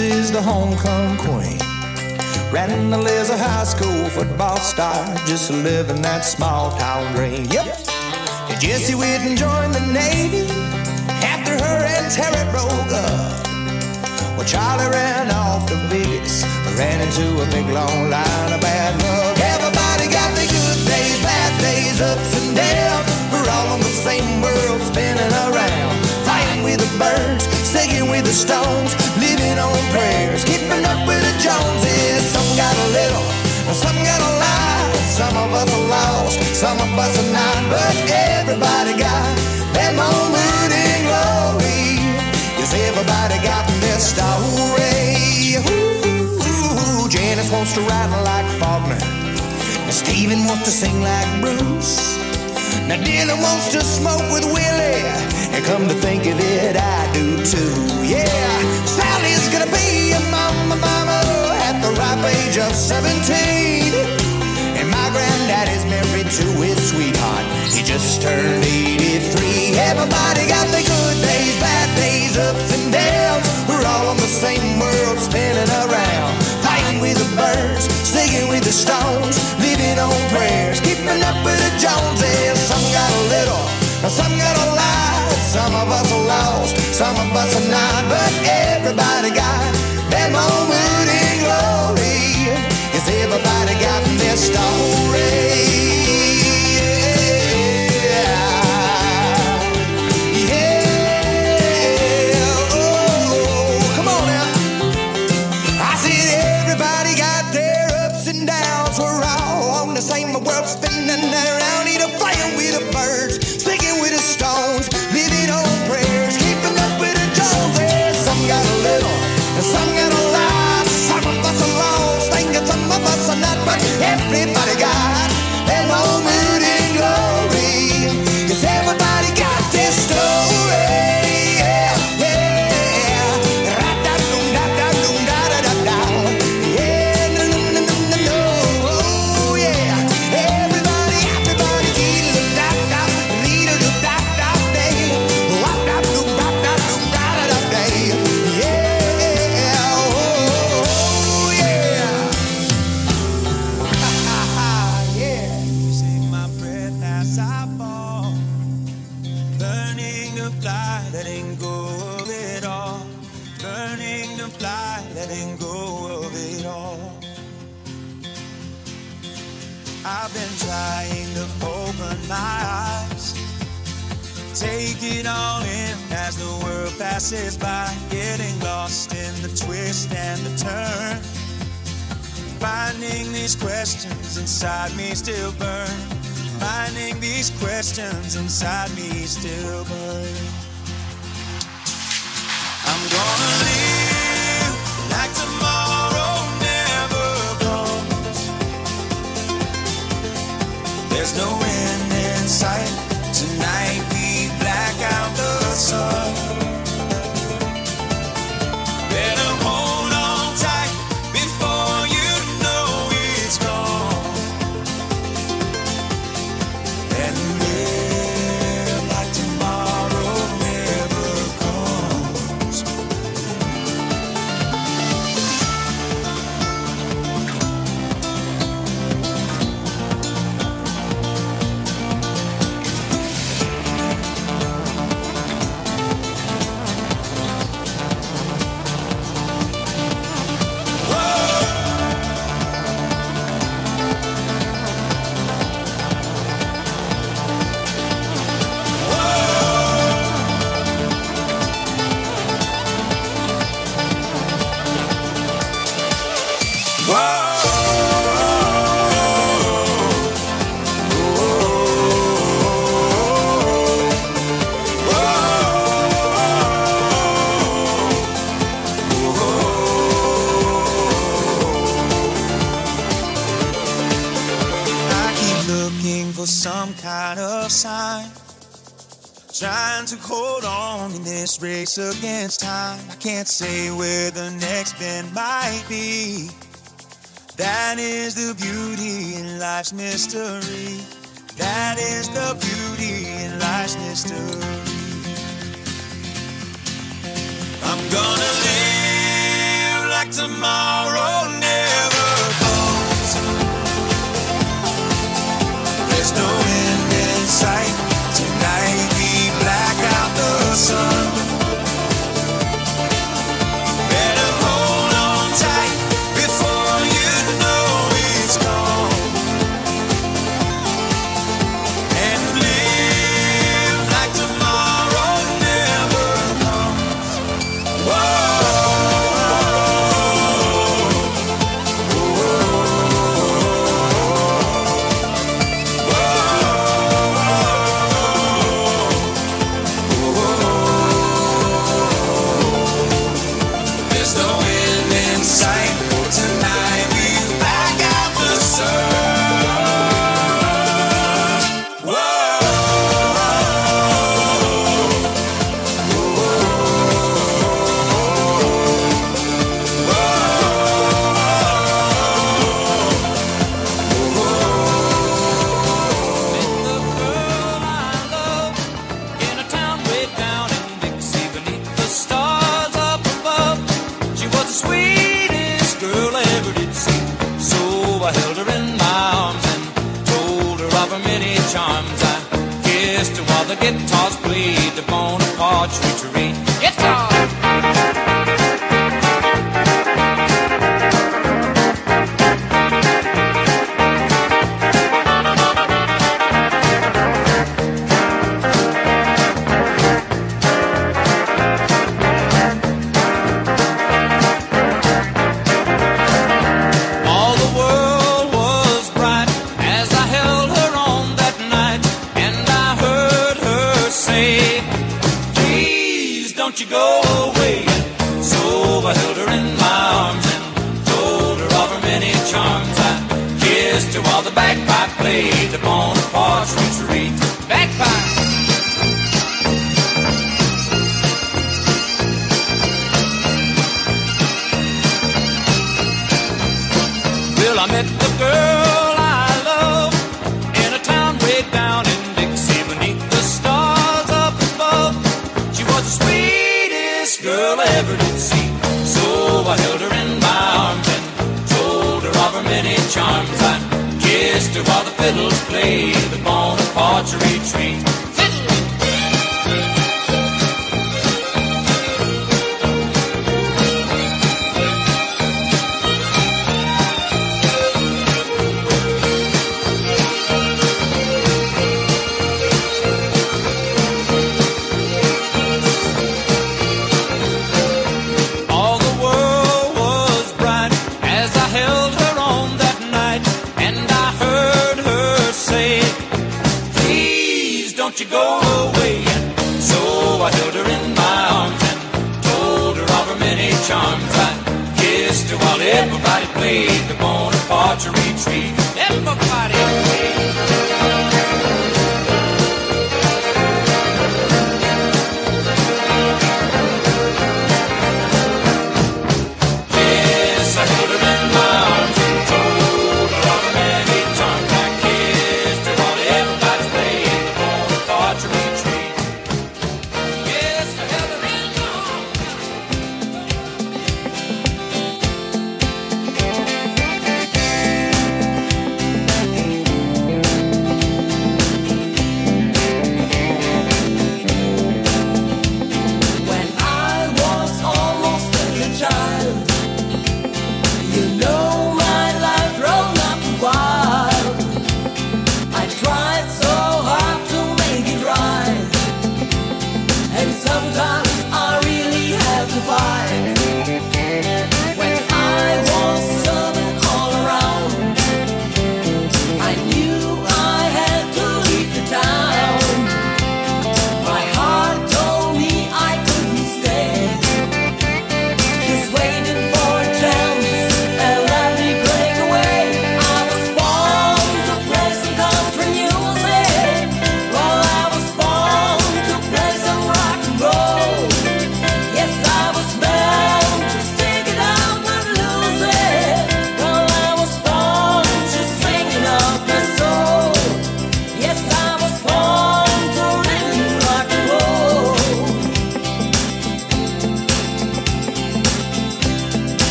is the homecoming queen. Randall is a high school football star, just living that small town dream. Yep. And Jesse Whitten joined the Navy after her and Terry broke up. Well, Charlie ran off to Vegas, ran into a big long line of bad luck. Everybody got the good days, bad days, ups and downs. We're all on the same world, spinning around, birds, singing with the stones, living on prayers, keeping up with the Joneses. Some got a little, some got a lot. Some of us are lost, some of us are not, but everybody got that moment in glory. Yes, everybody got this story. Ooh, Janice wants to ride like Faulkner. And Steven wants to sing like Bruce. Now Dylan wants to smoke with Willie. And come to think of it, I do too. Yeah, Sally's gonna be a mama, mama at the ripe age of 17. And my granddaddy's married to his sweetheart. He just turned 83. Everybody got the good days, bad days, ups and downs. We're all on the same world, spinning around. With the birds, singing with the stones, living on prayers, keeping up with the Joneses. Some got a little, some got a lot. Some of us are lost, some of us are not, but everybody got that moment in glory. Yes, everybody got their story. World by. Getting lost in the twist and the turn. Finding these questions inside me still burn. Finding these questions inside me still burn. I'm gonna live like tomorrow never comes. There's no end in sight. Kind of sign. Trying to hold on in this race against time. I can't say where the next bend might be. That is the beauty in life's mystery. That is the beauty in life's mystery. I'm gonna live like tomorrow never comes. There's no sight. Tonight we black out the sun. The guitars played the Bonaparte. Guitar! Charms. I kissed her while the bagpipe played the Bonaparte's her while the fiddles play the Bonaparte retreat. charmed right. Kissed her while everybody played the Bonaparte retreat. Everybody played.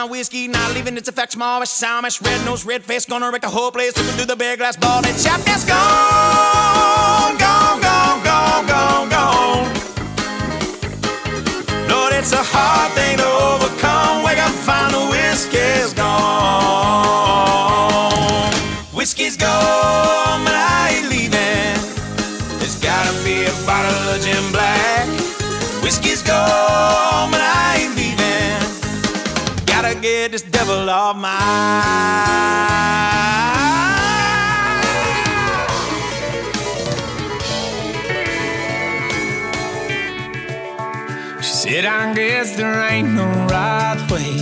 Find whiskey. Not leaving its effects, Amish, Samish, red nose, red face, gonna wreck the whole place. Looking through the beer glass ball, that chap is gone, gone, gone, gone, gone, gone. Lord, it's a hard thing to overcome. Wake up, find the whiskey's gone. Whiskey's gone, but I ain't leaving. There's gotta be a bottle of Jim Black. Whiskey's gone, but I ain't leaving. Get this devil off my. She said, I guess there ain't no right way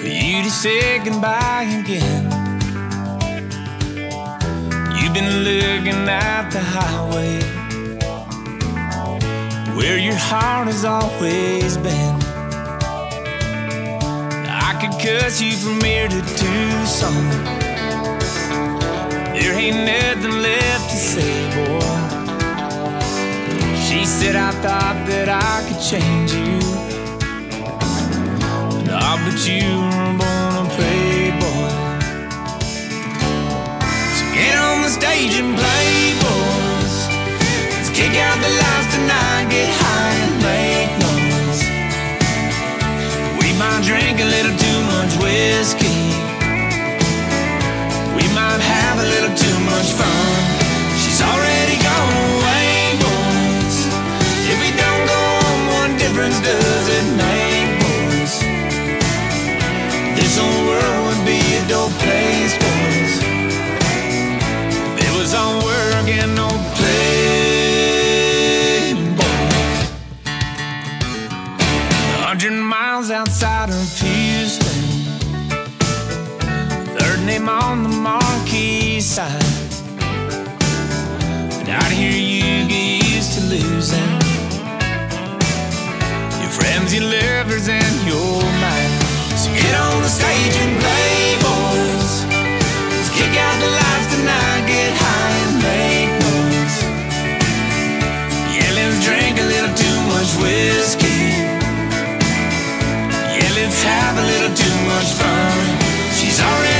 for you to say goodbye again. You've been looking at the highway where your heart has always been. Could cuss you from here to Tucson. There ain't nothing left to say, boy. She said I thought that I could change you. Nah, but you were born a playboy. So get on the stage and play, boys. Let's kick out the lights tonight, get high drink a little too much whiskey. We might have a little too much fun. She's already gone away, boys. If we don't go on, what difference does it make, boys? This whole world would be a dope place, name on the marquee side. But out here you get used to losing your friends, your lovers, and your mind. So get on the stage and play, boys. Let's kick out the lights tonight, get high and make noise. Yeah, let's drink a little too much whiskey. Yeah, let's have a little too much fun. She's already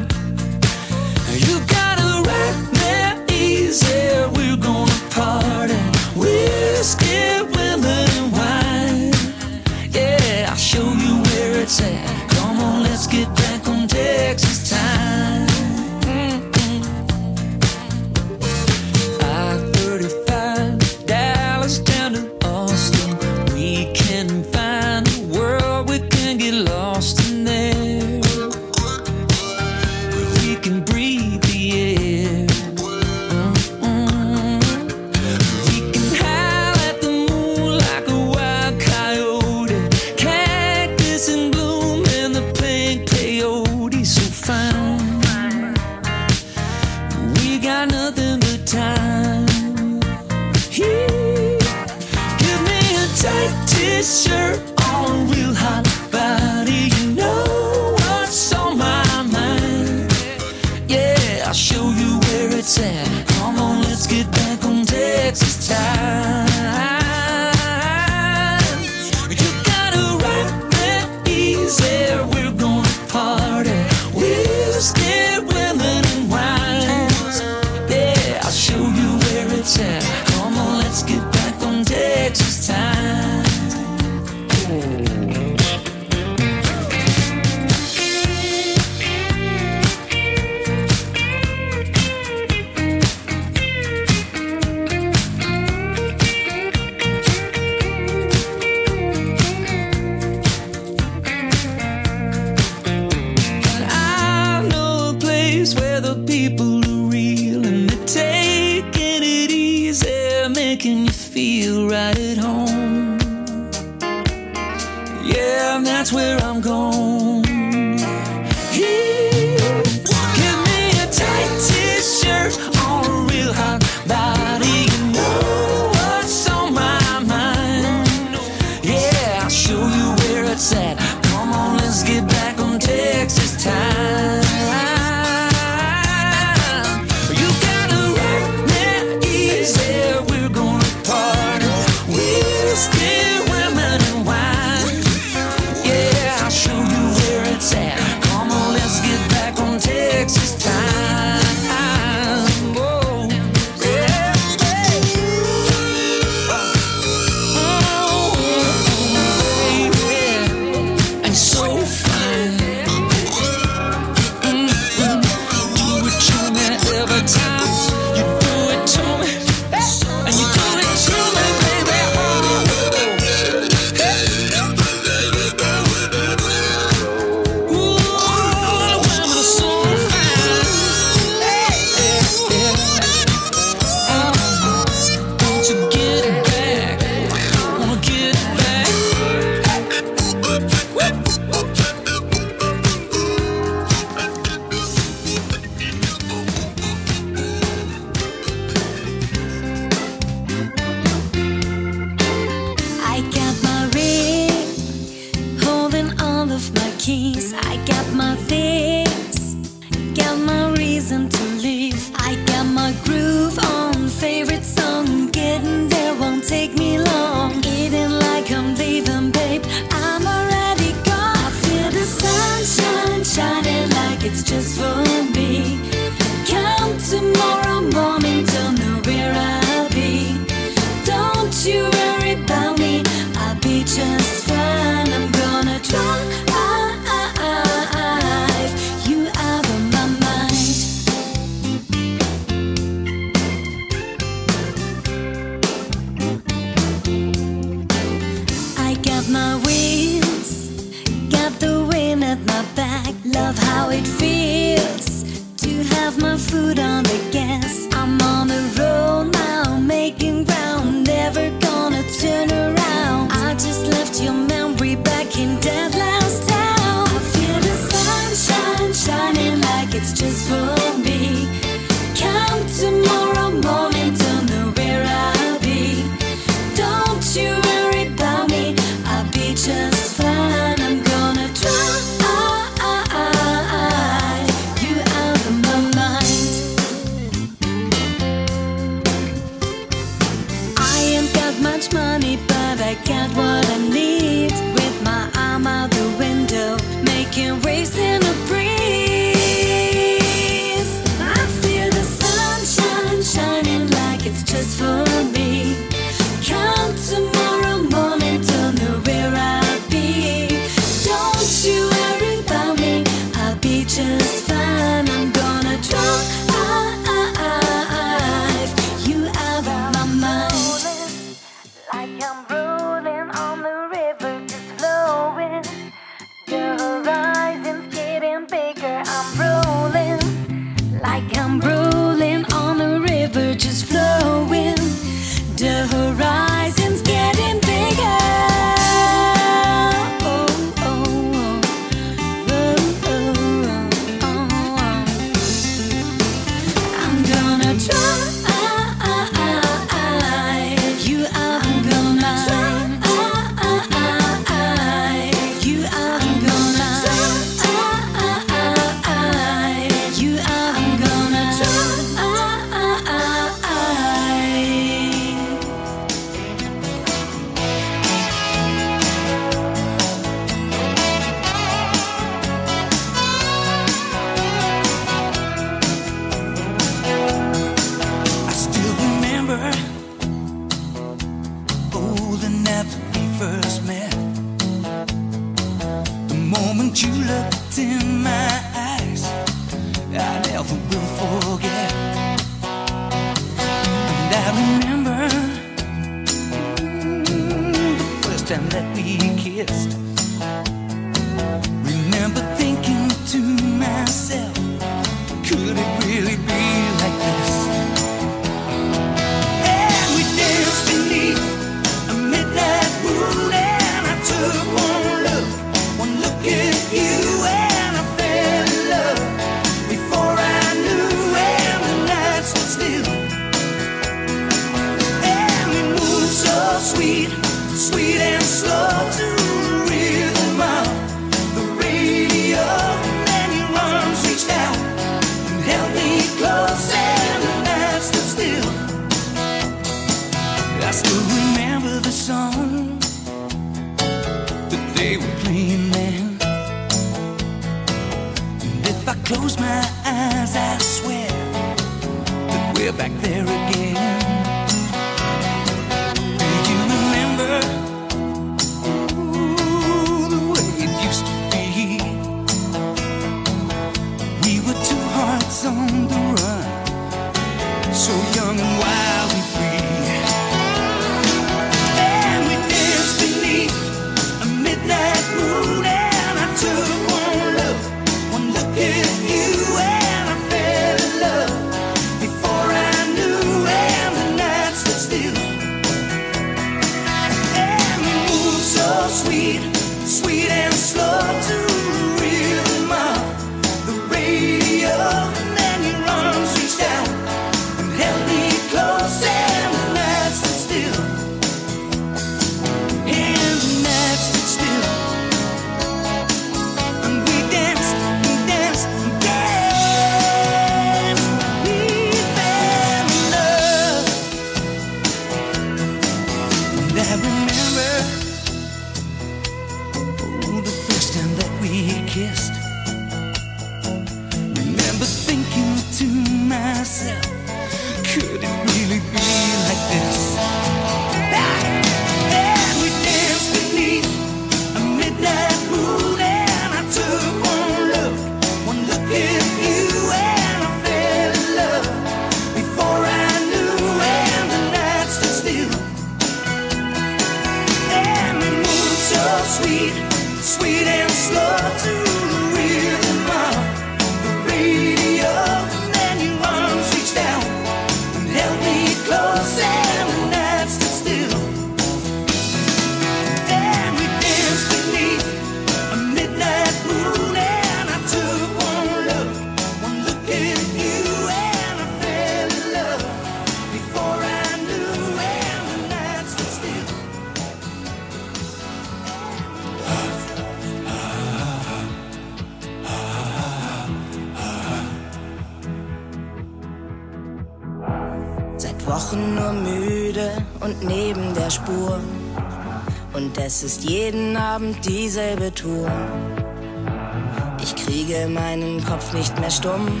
mehr stumm.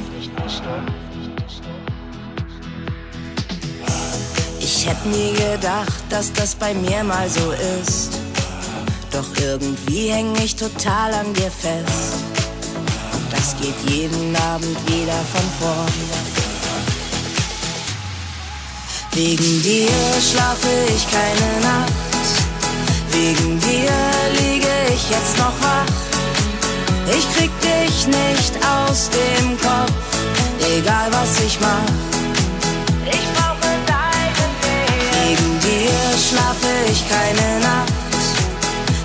Ich hätte nie gedacht, dass das bei mir mal so ist. Doch irgendwie häng ich total an dir fest. Und das geht jeden Abend wieder von vorn. Wegen dir schlafe ich keine Nacht. Wegen dir liege ich jetzt noch wach. Ich krieg dich nicht aus dem Kopf, egal was ich mach. Ich brauche deinen Weg. Wegen dir schlafe ich keine Nacht.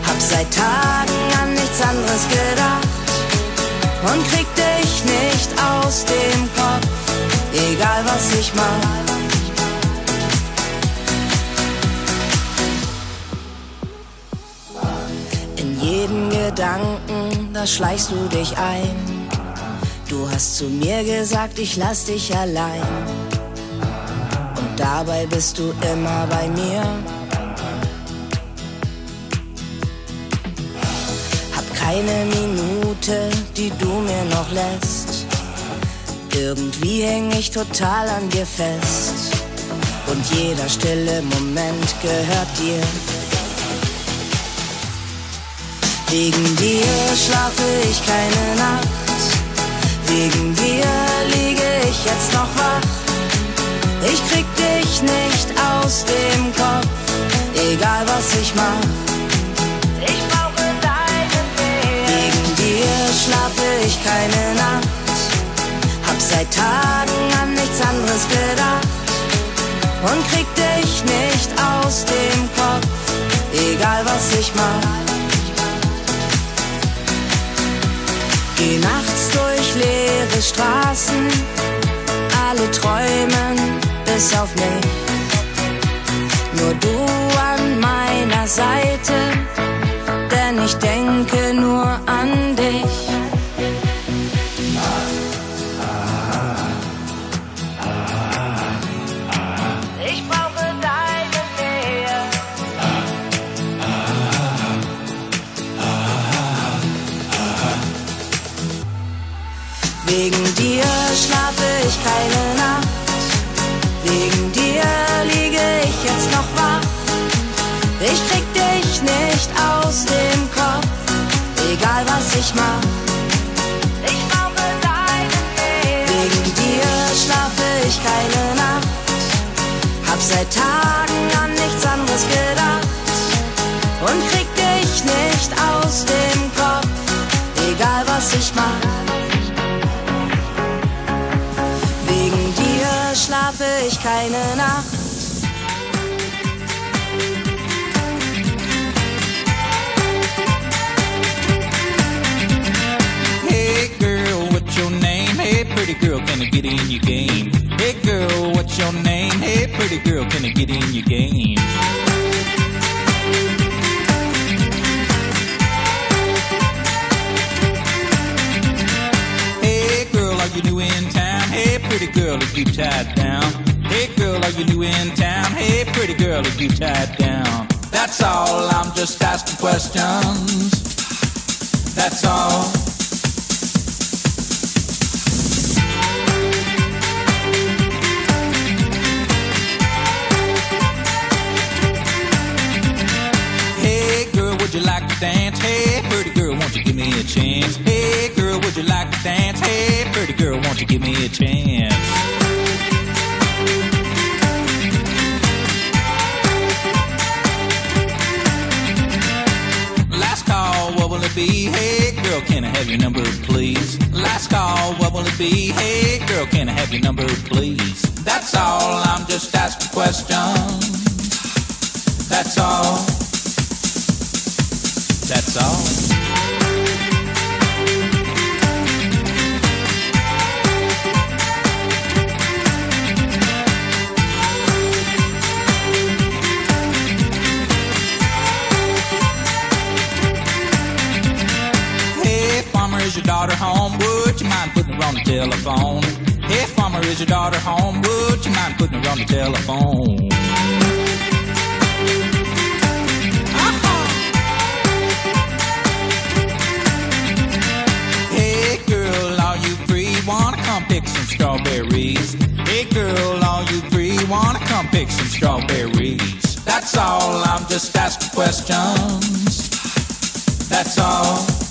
Hab seit Tagen an nichts anderes gedacht. Und krieg dich nicht aus dem Kopf, egal was ich mach. In jedem Gedanken da schleichst du dich ein. Du hast zu mir gesagt, ich lass dich allein. Und dabei bist du immer bei mir. Hab keine Minute, die du mir noch lässt. Irgendwie häng ich total an dir fest. Und jeder stille Moment gehört dir. Wegen dir schlafe ich keine Nacht. Wegen dir liege ich jetzt noch wach. Ich krieg dich nicht aus dem Kopf, egal was ich mach. Ich brauche deine Nähe. Wegen dir schlafe ich keine Nacht. Hab seit Tagen an nichts anderes gedacht und krieg dich nicht aus dem Kopf, egal was ich mach. Geh nachts durch leere Straßen, alle träumen bis auf mich. Nur du an meiner Seite, denn ich denke keine Nacht. Wegen dir liege ich jetzt noch wach. Ich krieg dich nicht aus dem Kopf, egal was ich mach. Ich brauche deine Nähe. Wegen dir schlafe ich keine Nacht. Hab seit Tagen an nichts anderes gedacht und krieg dich nicht aus dem Kopf, egal was ich mach. Keine Nacht. Hey girl, what's your name? Hey pretty girl, can I get in your game? Hey girl, what's your name? Hey pretty girl, can I get in your game? Hey girl, are you new in town? Hey pretty girl, are you tied down? Hey girl, are you new in town? Hey pretty girl, are you tied down? That's all, I'm just asking questions. That's all. Hey girl, would you like to dance? Hey pretty girl, won't you give me a chance? Hey girl, would you like to dance? Hey pretty girl, won't you give me a chance? Girl, can I have your number, please? Last call, what will it be? Hey girl, can I have your number, please? That's all, I'm just asking questions. That's all. That's all. Daughter home? Would you mind putting her on the telephone? Hey, farmer, is your daughter home? Would you mind putting her on the telephone? Uh-huh. Hey girl, are you free? Wanna come pick some strawberries? Hey girl, are you free? Wanna come pick some strawberries? That's all, I'm just asking questions. That's all.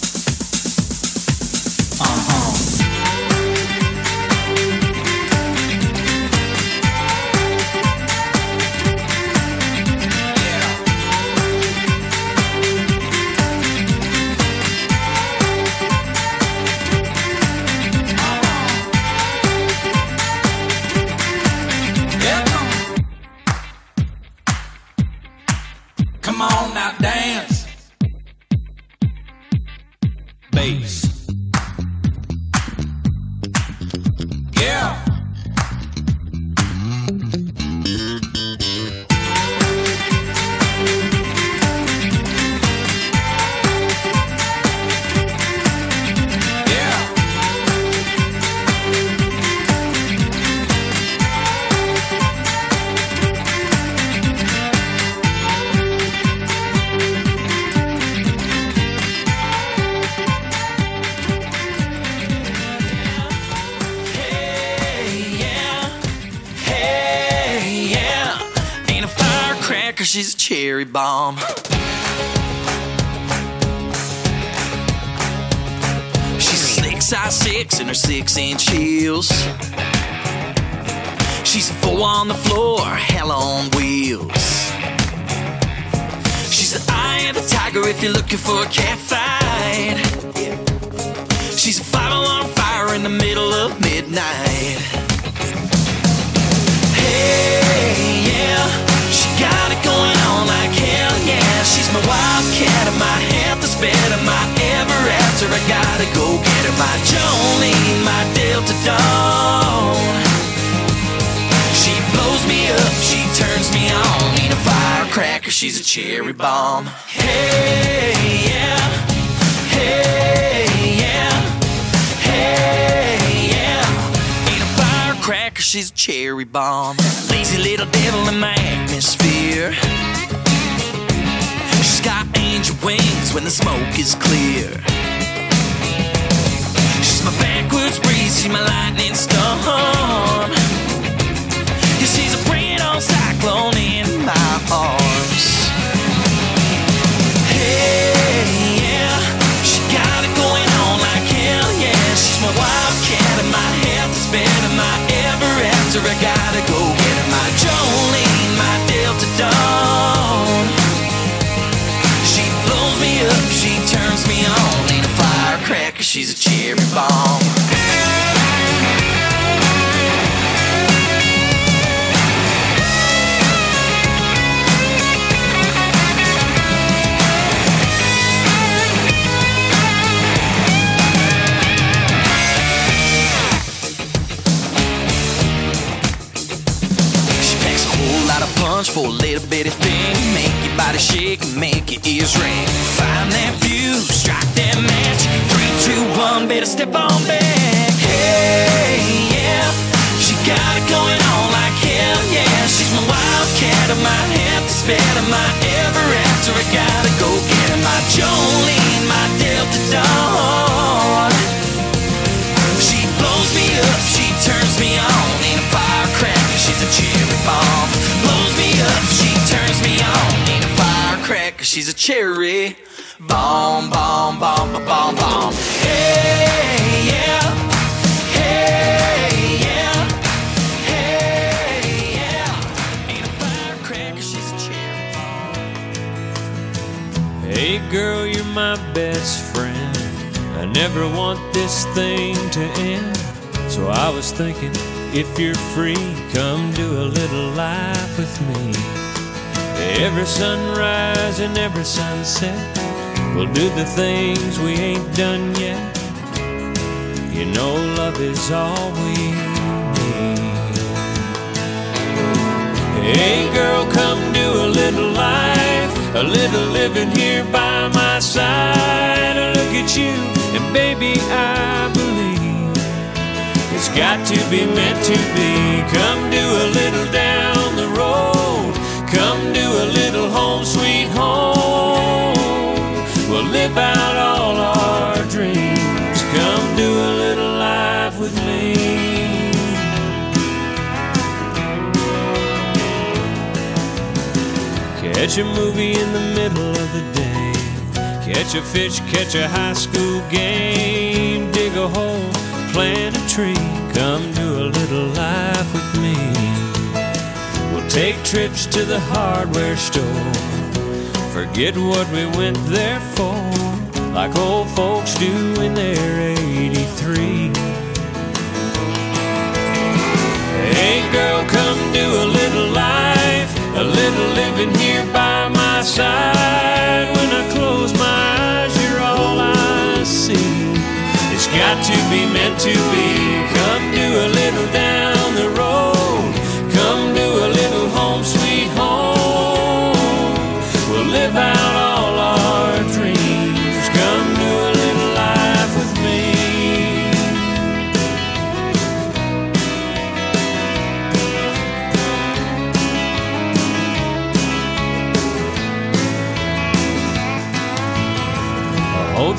Cherry bomb. Lazy little devil in my atmosphere. She's got angel wings when the smoke is clear. For a little bitty thing. Make your body shake make your ears ring. Find that fuse, strike that match. Two, one, better step on back. Hey, yeah, she got it going on like hell, yeah. She's my wildcat, and my half sped, and my ever after. I gotta go get her, my Jolene, my Delta Dawn. She blows me up, she turns me on. Ain't a firecracker, she's a cherry bomb. Blows me up, she turns me on. Ain't a firecracker, she's a cherry bomb, bomb, bomb, bomb, bomb. Hey, yeah. Hey, yeah. Hey, yeah. Ain't a firecracker, she's a cherry Hey girl, you're my best friend. I never want this thing to end. So I was thinking, if you're free, come do a little life with me. Every sunrise and every sunset, we'll do the things we ain't done yet. You know, love is all we need. Hey girl, come do a little life, a little living here by my side. I look at you, and baby, I believe it's got to be meant to be. Come do a little down the road, come do a little home, sweet home. Live out all our dreams. Come do a little life with me. Catch a movie in the middle of the day. Catch a fish, catch a high school game. Dig a hole, plant a tree. Come do a little life with me. We'll take trips to the hardware store. Forget what we went there for. Like old folks do in their 83. Hey girl, come do a little life, a little living here by my side. When I close my eyes, you're all I see. It's got to be meant to be. Come do a little down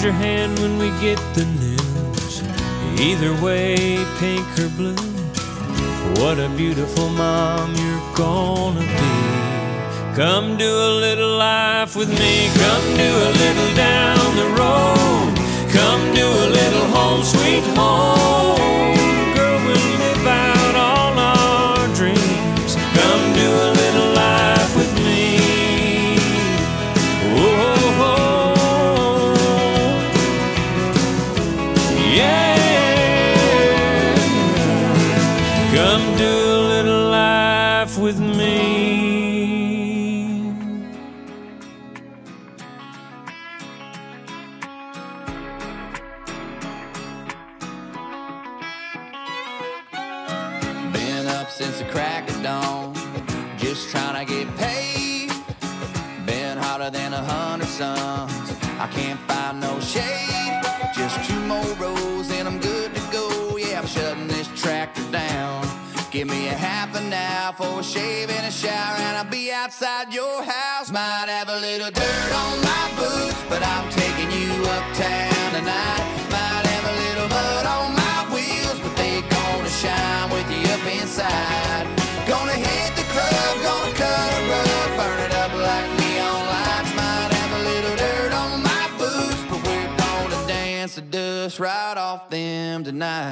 your hand when we get the news. Either way, pink or blue. What a beautiful mom you're gonna be. Come do a little life with me. Come do a little down the road. Come do a little home, sweet since I can't find no shade. Just two more rows and I'm good to go. Yeah, I'm shutting this tractor down. Give me a half an hour for a shave and a shower, and I'll be outside your house. Might have a little dirt on my boots, but I'm taking you uptown tonight. Might have a little mud on my wheels, but they gonna shine with you up inside. Gonna hit the club, gonna cut a rug, burn it up like dust right off them tonight.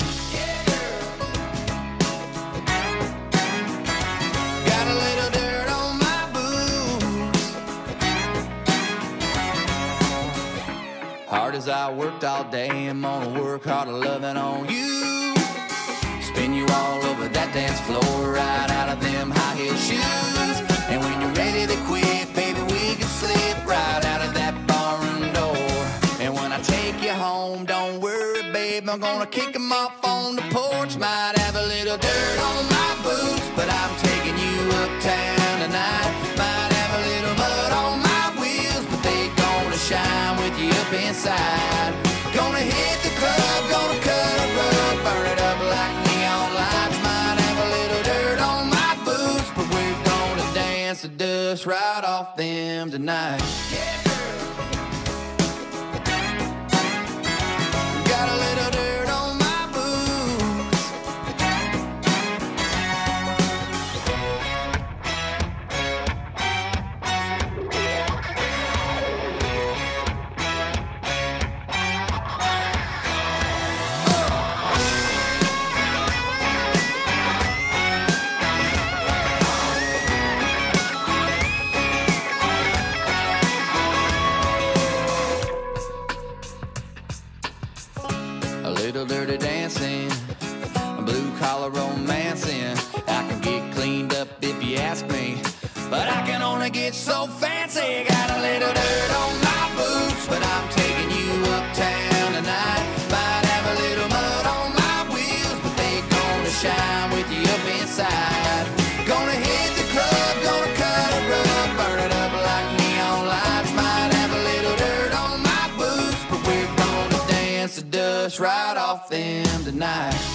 Got a little dirt on my boots. Hard as I worked all day, I'm gonna work harder loving on you. Spin you all over that dance floor, right out of them high heel shoes. Home, don't worry, babe, I'm gonna kick 'em off on the porch. Might have a little dirt on my boots, but I'm taking you uptown tonight. Might have a little mud on my wheels, but they gonna shine with you up inside. Gonna hit the club, gonna cut a rug, burn it up like neon lights. Might have a little dirt on my boots, but we're gonna dance the dust right off them tonight. Got Only get so fancy. Got a little dirt on my boots, but I'm taking you uptown tonight. Might have a little mud on my wheels, but they gonna shine with you up inside. Gonna hit the club, gonna cut a rug, burn it up like neon lights. Might have a little dirt on my boots, but we're gonna dance the dust right off them tonight.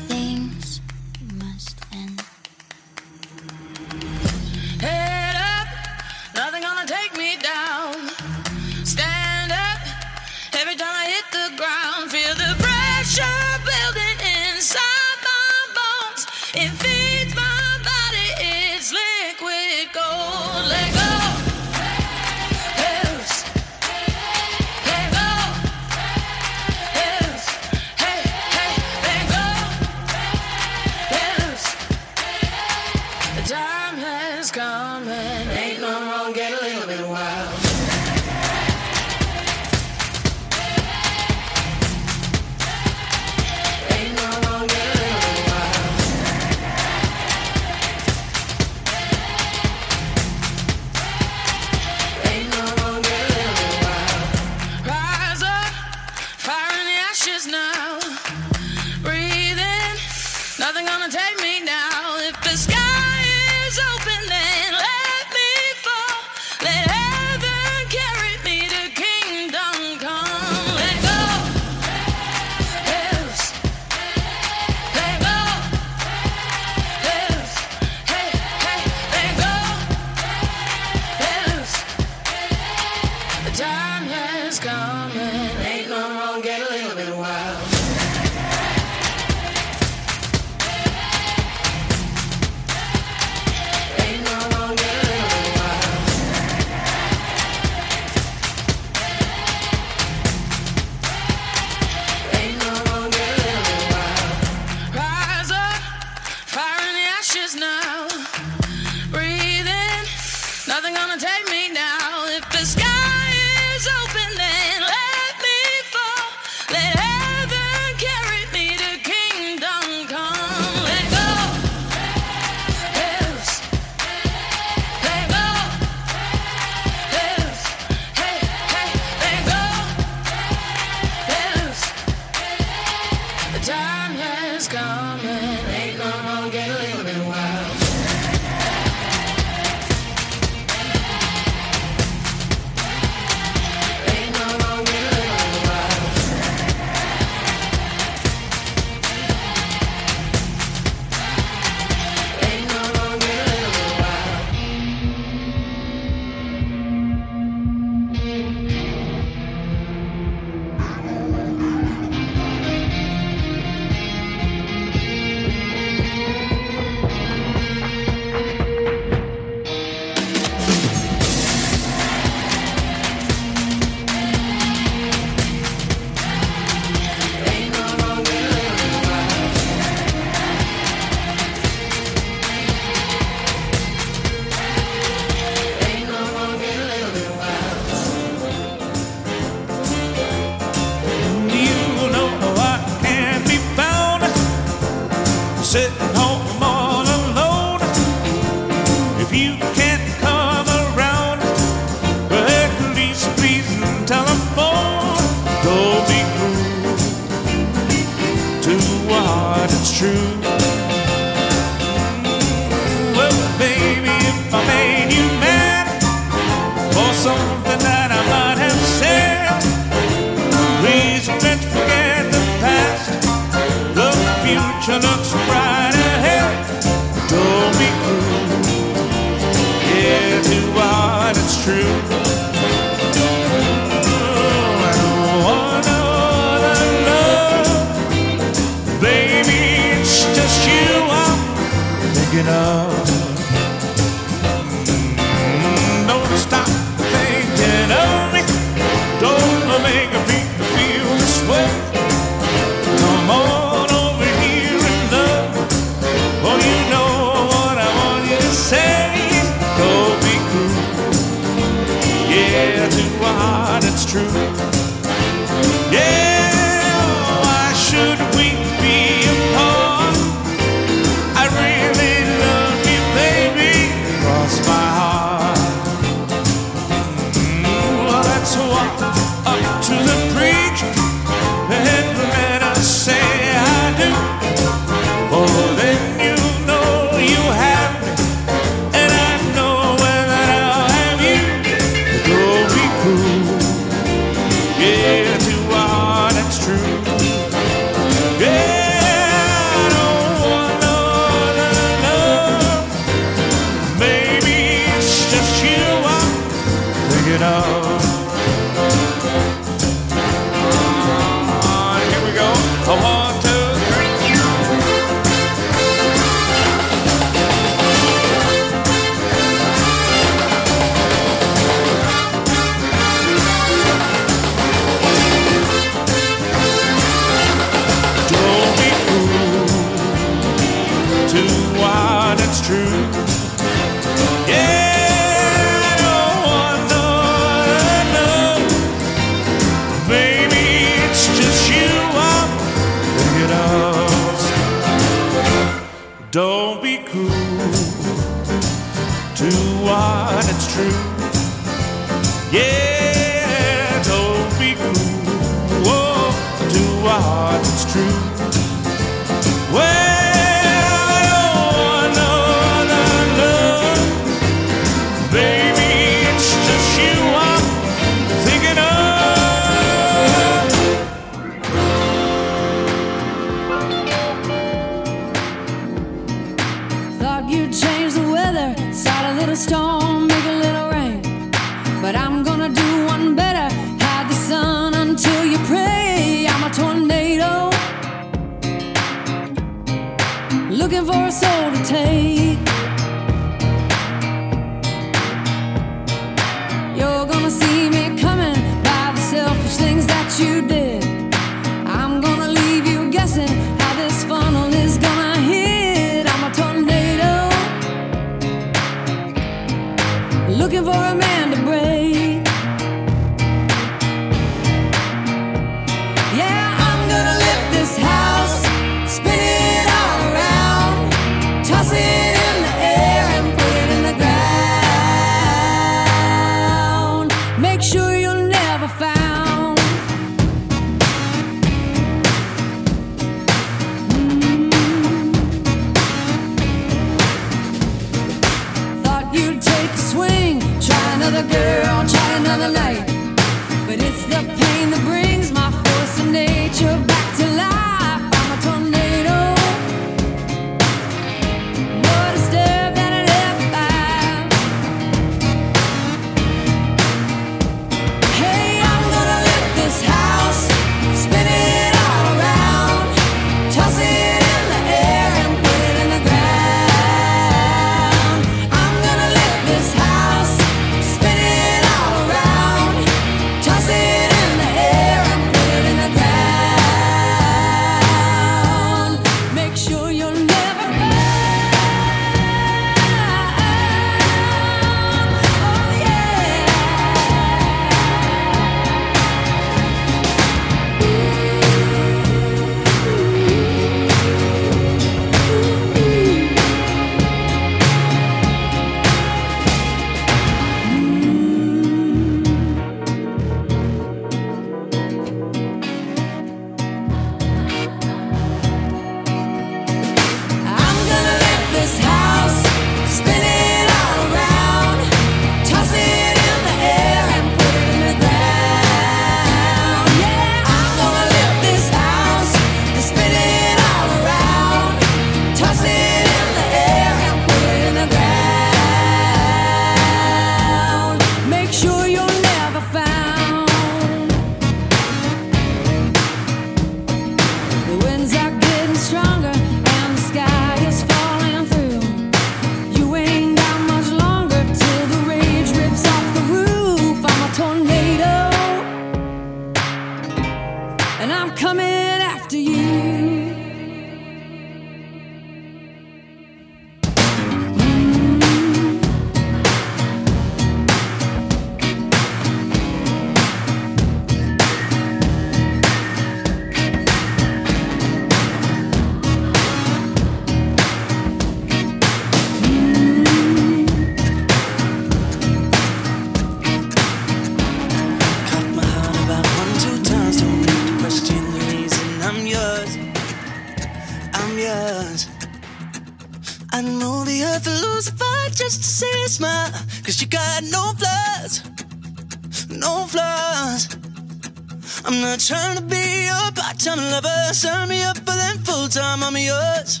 trying to be your part-time lover. Sign me up for them full-time. I'm yours,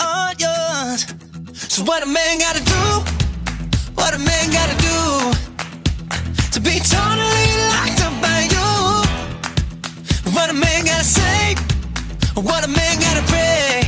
all yours. So what a man gotta do? What a man gotta do to be totally locked up by you? What a man gotta say? What a man gotta pray?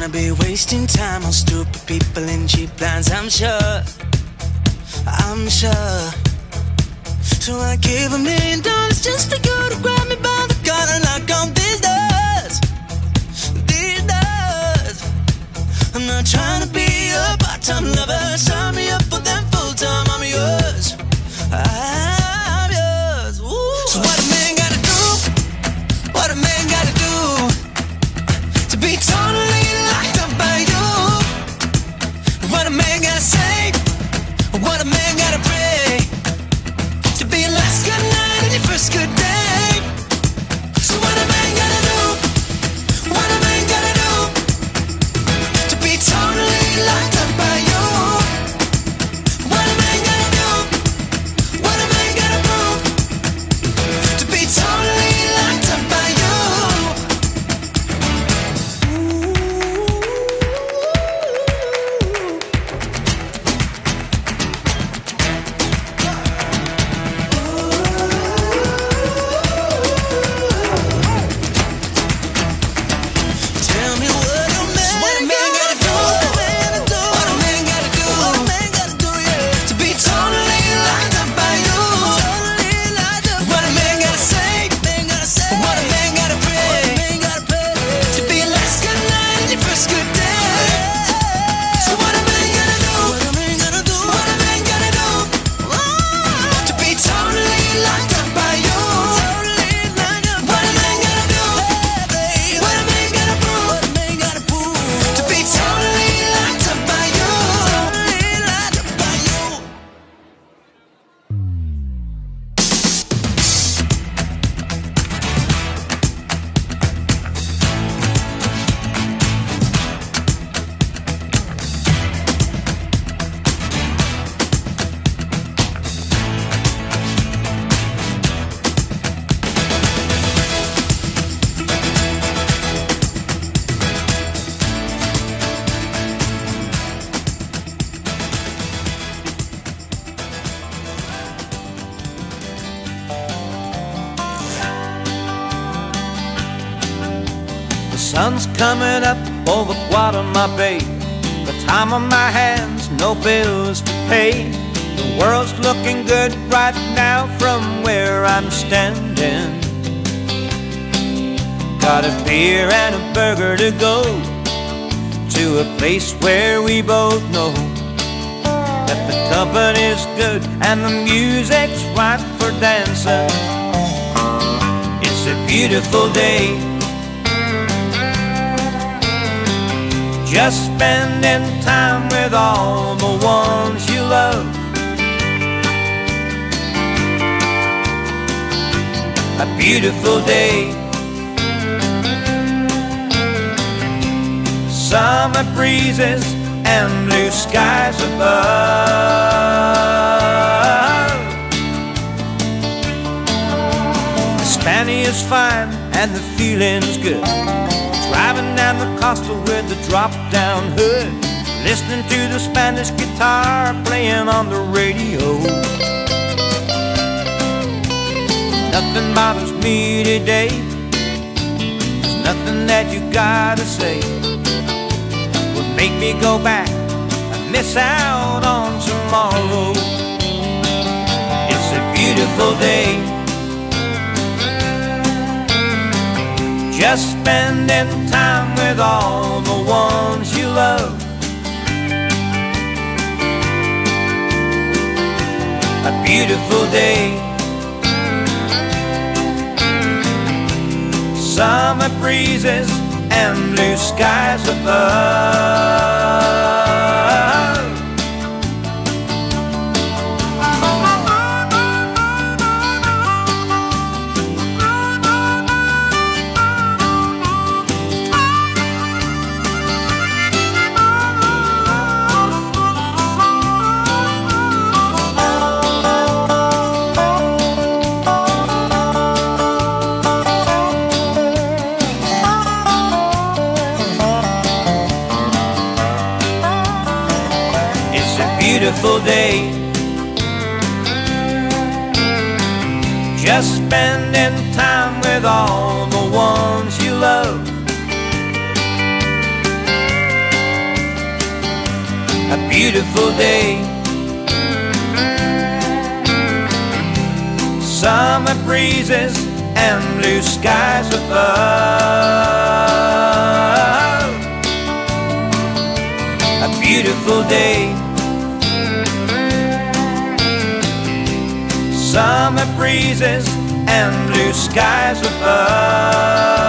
gonna be wasting time on stupid people in cheap lines, I'm sure. I'm sure. So I give a million dollars just for you to grab me by the collar and knock on these doors. These doors. I'm not trying to be a part time lover. Sign me up for them full time, I'm yours. Place where we both know that the company's good and the music's right for dancing. It's a beautiful day. Just spending time with all the ones you love. A beautiful day. Summer breezes and blue skies above. The Spanish is fine and the feeling's good. Driving down the costa with the drop down hood. Listening to the Spanish guitar playing on the radio. Nothing bothers me today. There's nothing that you gotta say make me go back and miss out on tomorrow. It's a beautiful day. Just spending time with all the ones you love. A beautiful day. Summer breezes and blue skies above. Beautiful day. Just spending time with all the ones you love. A beautiful day. Summer breezes and blue skies above. A beautiful day. Summer breezes and blue skies above.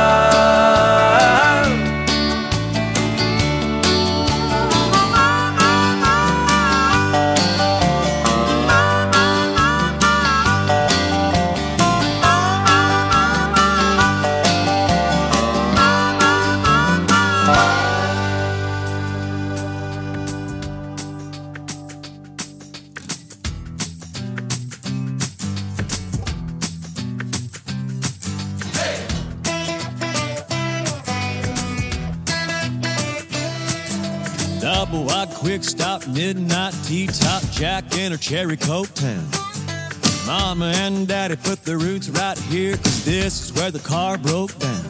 Midnight tea top, Jack in her cherry coke town. Mama and daddy put their roots right here, cause this is where the car broke down.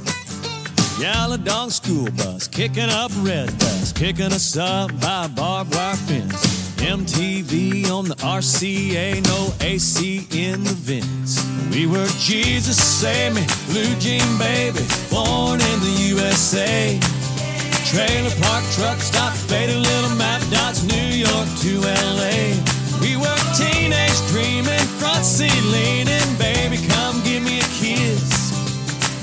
Yellow dog school bus, kicking up red dust, picking us up by barbed wire fence. MTV on the RCA, no AC in the vents. We were Jesus, save me, blue jean baby, born in the USA. Trailer park truck stop, faded little map dots, New York to LA. We were teenage dreaming, front seat leaning, baby, come give me a kiss.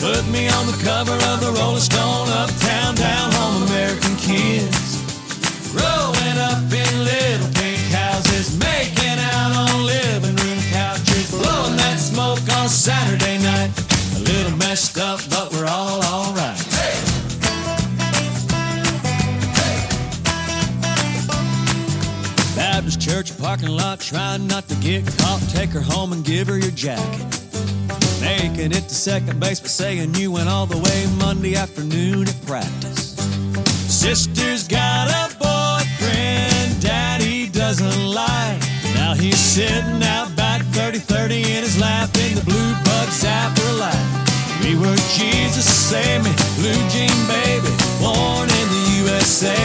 Put me on the cover of the Rolling Stone, uptown, down home, American kids. Growing up in little pink houses, making out on living room couches, blowing that smoke on Saturday night. A little messed up, but we're all alright. Church parking lot, trying not to get caught. Take her home and give her your jacket. Making it to second base, but saying you went all the way Monday afternoon at practice. Sister's got a boyfriend, daddy doesn't like. Now he's sitting out back 30 30 in his lap in the blue bug zapper light. We were Jesus, save me, blue jean baby, born in the USA.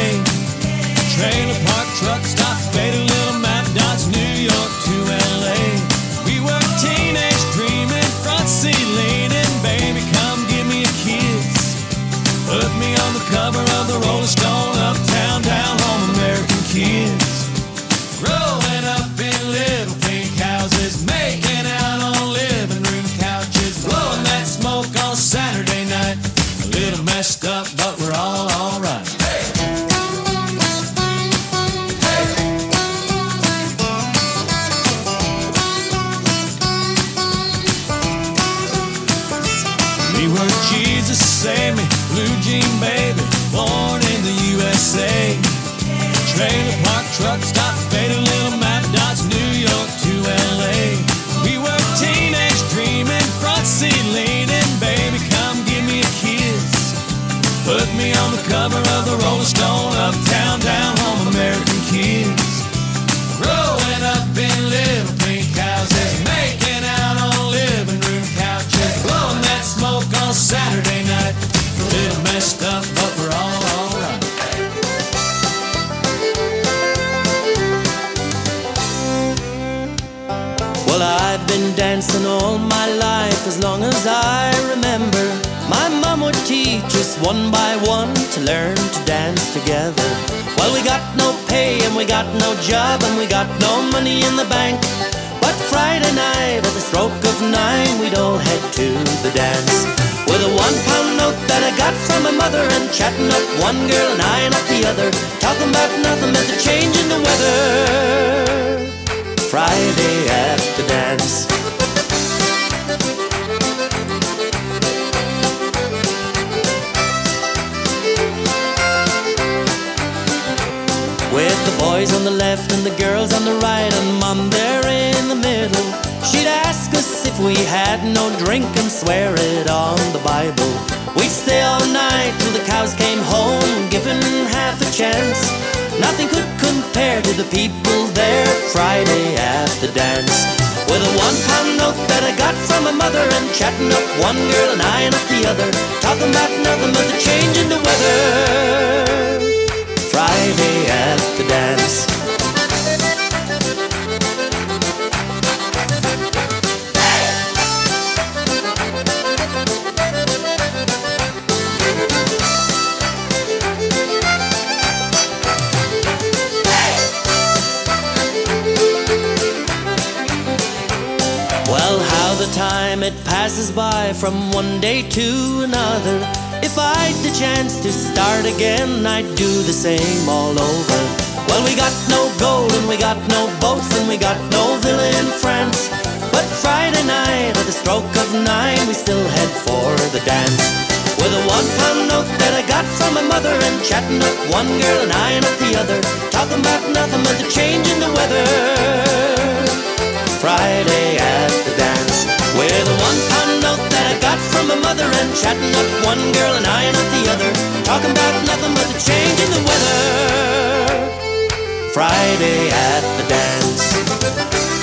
Trailer park truck stop, faded little New York to LA. We were teenage dreaming, front seat leaning, baby, come give me a kiss. Put me on the cover of the Rolling Stone, We were Jesus, save me, blue jean baby, born in the USA. Trailer park truck stop, faded little map dots, New York to LA. We were teenage dreaming, front seat leaning, baby, come give me a kiss. Put me on the cover of the Rolling Stone, uptown, all my life as long as I remember. My mom would teach us one by one to learn to dance together. Well, we got no pay and we got no job and we got no money in the bank. But Friday night at the stroke of nine, we'd all head to the dance. With a one pound note that I got from my mother and chatting up one girl and eyeing up the other. Talking about nothing but the change in the weather. Friday at the dance. Boys on the left and the girls on the right, and mom there in the middle. She'd ask us if we had no drink and swear it on the Bible. We'd stay all night till the cows came home, given half a chance. Nothing could compare to the people there Friday at the dance. With a one pound note that I got from my mother and chatting up one girl and eyeing up the other. Talking about nothing but the change in the weather. Friday at the dance. Well, how the time it passes by from one day to another if I'd the chance to start again, I'd do the same all over. Well, we got no gold and we got no boats and we got no villa in France. But Friday night, at the stroke of nine, we still head for the dance. With a one pound note that I got from my mother, and chatting up one girl and eyeing up the other, talking about nothing but the change in the weather. Friday at the dance, with a one my mother and chatting up one girl and eyeing up the other. Talking about nothing but the change in the weather. Friday at the dance.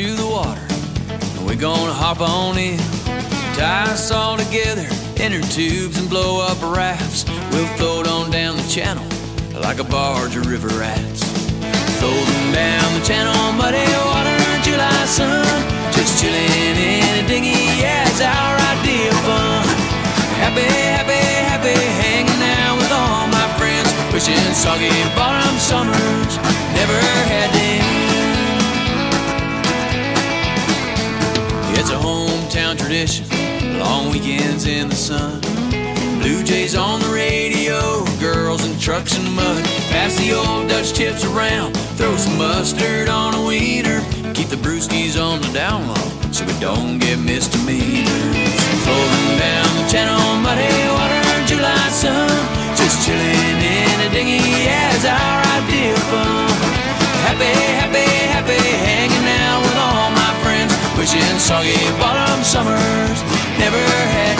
to the water. And we're gonna hop on in. Tie us all together, inner tubes, and blow up rafts. We'll float on down the channel like a barge of river rats. Floating down the channel, muddy water, July sun. Just chilling in a dinghy, yeah, it's our idea of fun. Happy, happy, happy, hanging out with all my friends. Wishing soggy bottom summers never had to hometown tradition, long weekends in the sun. Blue Jays on the radio, girls and trucks and mud. Pass the old Dutch chips around, throw some mustard on a wiener. Keep the brewskis on the down low so we don't get misdemeanors. Floating down the channel, muddy water, July sun. Just chilling in a dinghy as our idea of fun. Happy, happy, happy, hanging Wishing soggy bottom summers never had.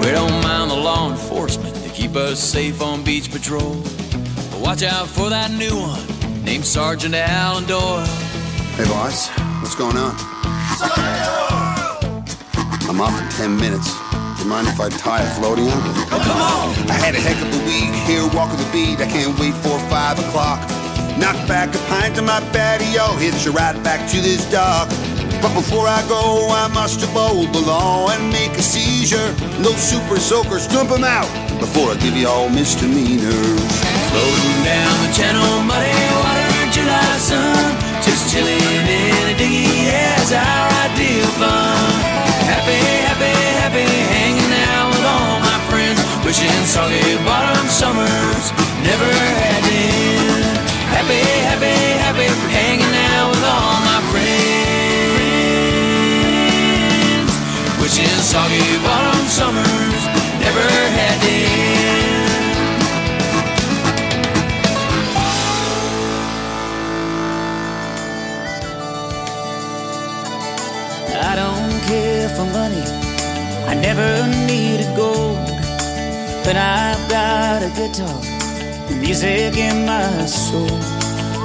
We don't mind the law enforcement. They keep us safe on beach patrol. But watch out for that new one Sergeant Alan Doyle. Hey, boss, what's going on? I'm off in 10 minutes. Do you mind if I tie a floaty on? Oh, come on! I had a heck of a week here walking the beat. I can't wait for 5 o'clock. Knock back a pint on my patio, Hit a right back to this dock. But before I go, I must uphold the law and make a seizure. No super soakers, dump 'em out before I give you all misdemeanors. Floating down the channel, muddy sun. Just chilling in a dinghy as our idea of fun. Happy, happy, happy, hanging out with all my friends. Wishing soggy bottom summers never had them. Happy, happy, happy, hanging out with all my friends. Wishing soggy bottom summers never had. I money. I never needed gold. But I've got a guitar, the music in my soul,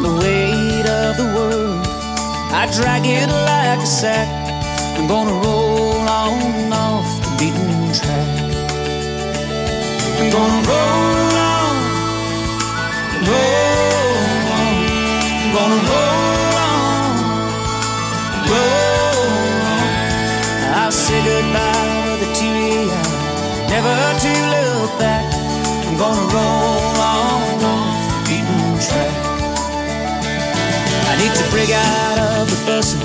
the weight of the world. I drag it like a sack. I'm gonna roll on off the beaten track. I'm gonna roll break out of the bustle,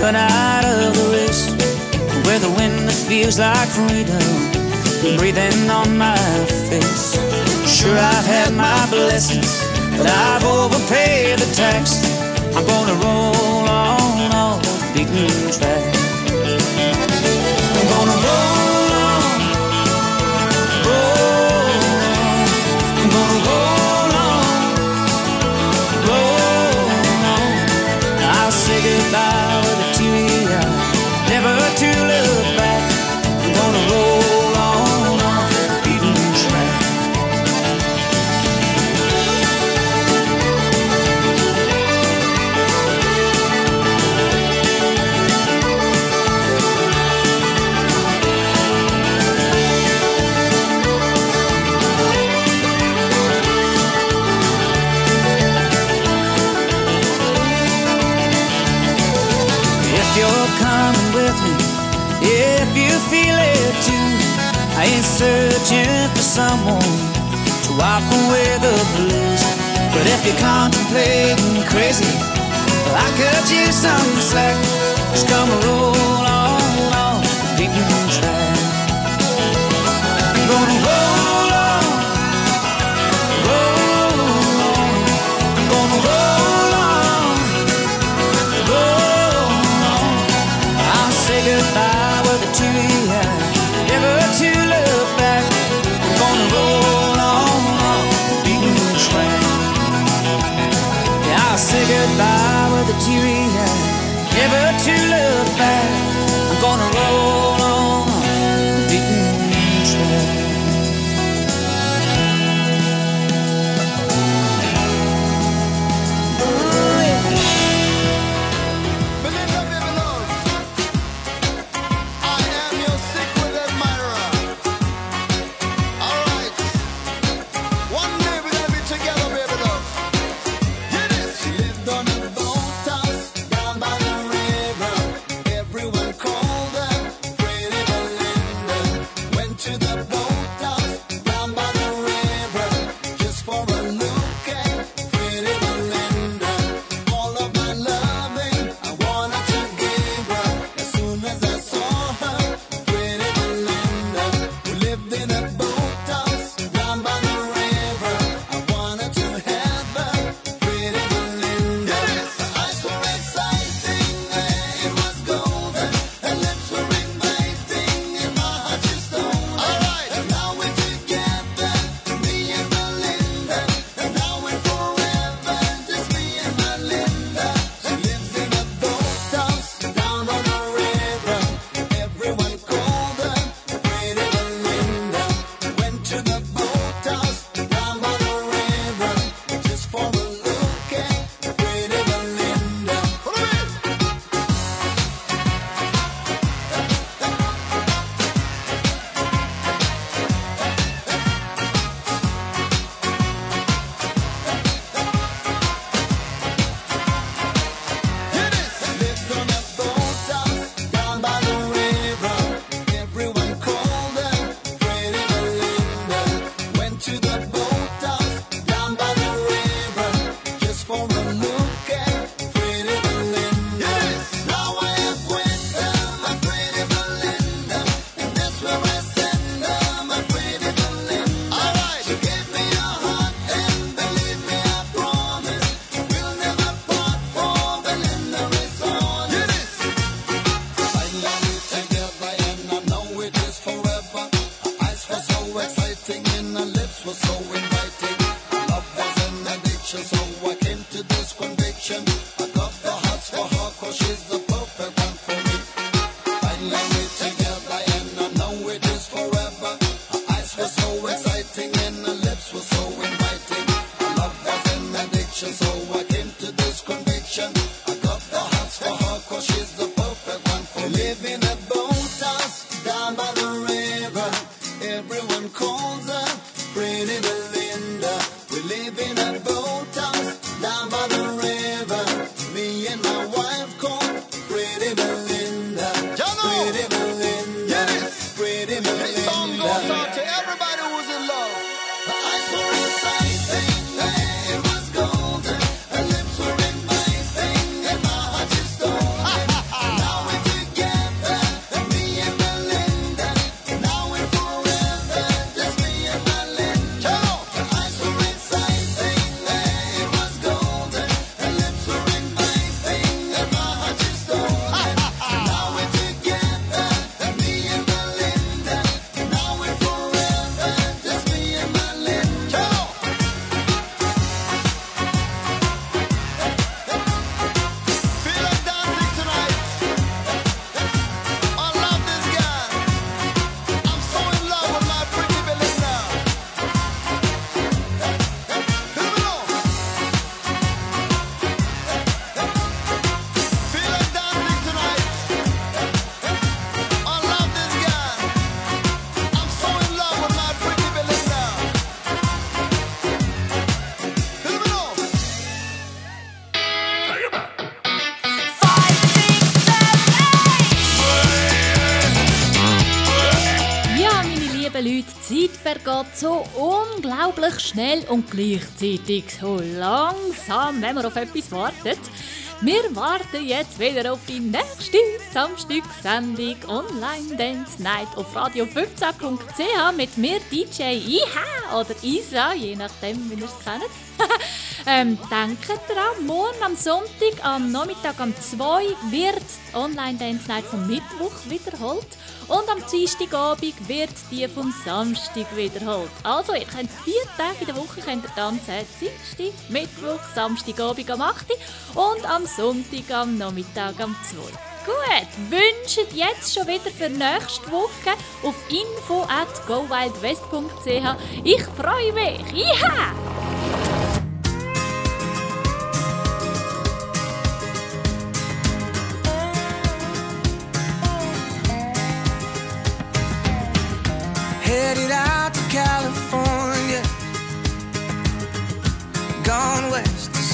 run out of the race, where the wind that feels like freedom, breathing on my face. Sure, I've had my blessings, but I've overpaid the tax. I'm gonna roll on off the beaten track. Ain't searching for someone to wipe away the blues. But if you're contemplating crazy, well, I cut you some slack. Just come and roll on off the beaten track. I'm gonna roll back. I'm gonna roll. I came to this conviction. I got the hearts for her, cause she's the vergeht so unglaublich schnell und gleichzeitig so langsam, wenn man auf etwas wartet. Wir warten jetzt wieder auf die nächste Samstagssendung Online Dance Night auf radio15.ch mit mir DJ IHA oder Isa, je nachdem, wie ihr es kennt. ähm, denkt dran, morgen am Sonntag, am Nachmittag um 2 wird Online Dance Night vom Mittwoch wiederholt und am Dienstagabend wird die vom Samstag wiederholt. Also, ihr könnt vier Tage in der Woche könnt ihr tanzen. Dienstag, Mittwoch, Samstagabend am 8 Uhr und am Sonntag am Nachmittag am 2 Uhr. Gut, wünscht jetzt schon wieder für nächste Woche auf info at gowildwest.ch. Ich freue mich. Ja!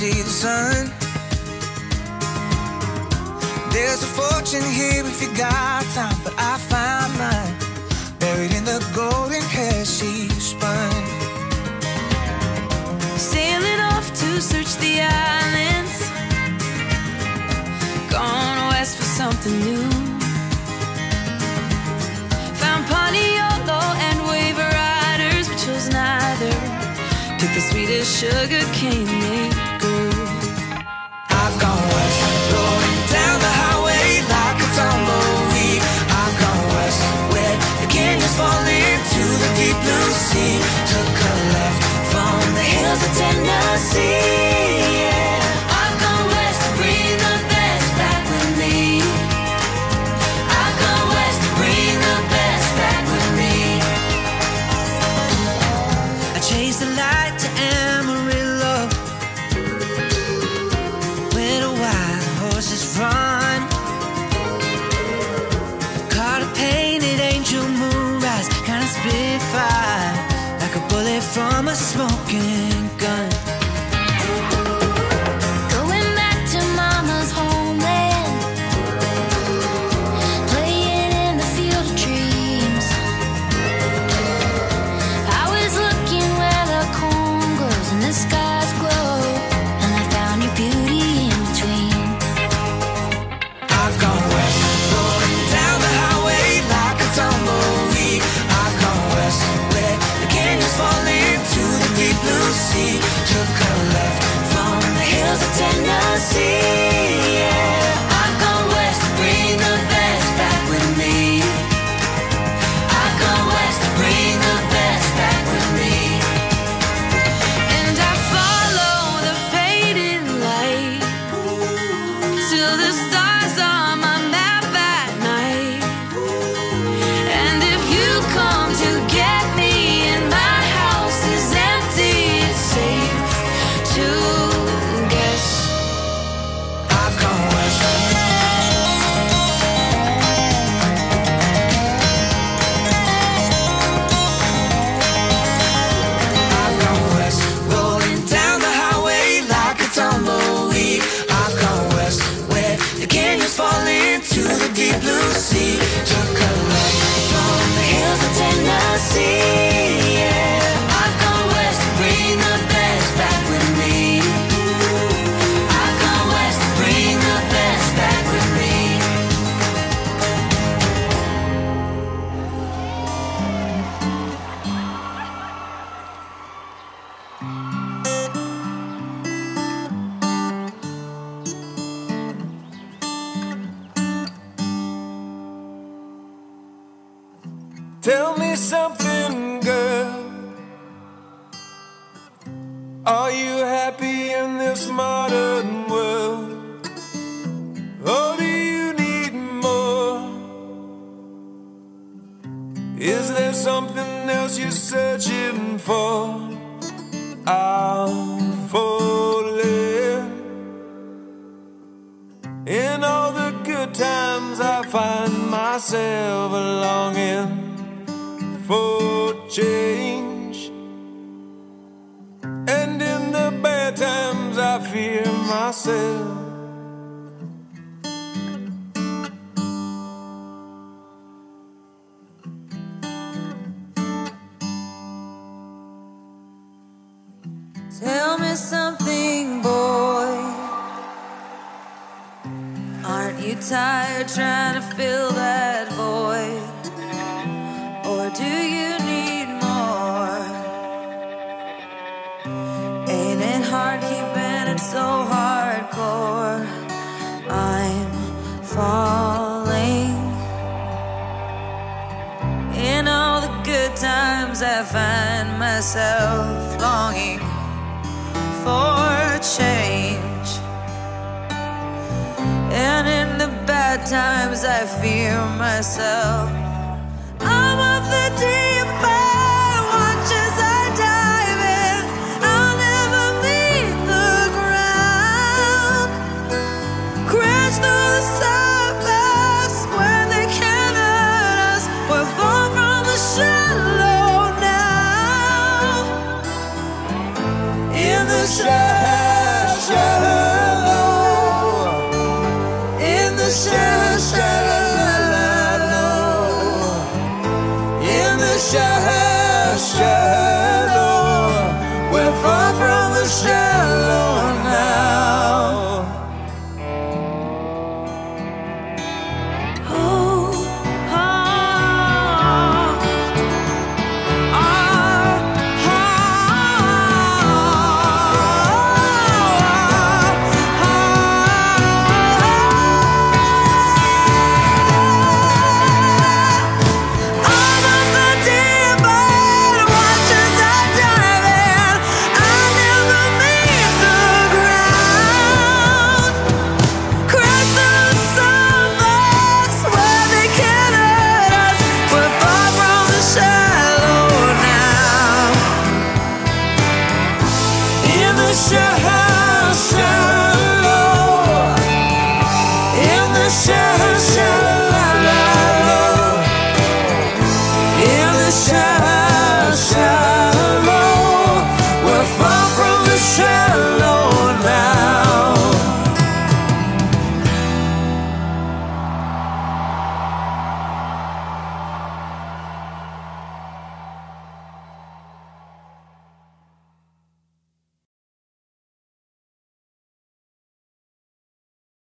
See the sun. There's a fortune here if you got time, but I found mine buried in the golden hair she spun. Sailing off to search the islands. Gone west for something new. Found Pontiolo and wave riders, but chose neither. Took the sweetest sugar cane Tennessee.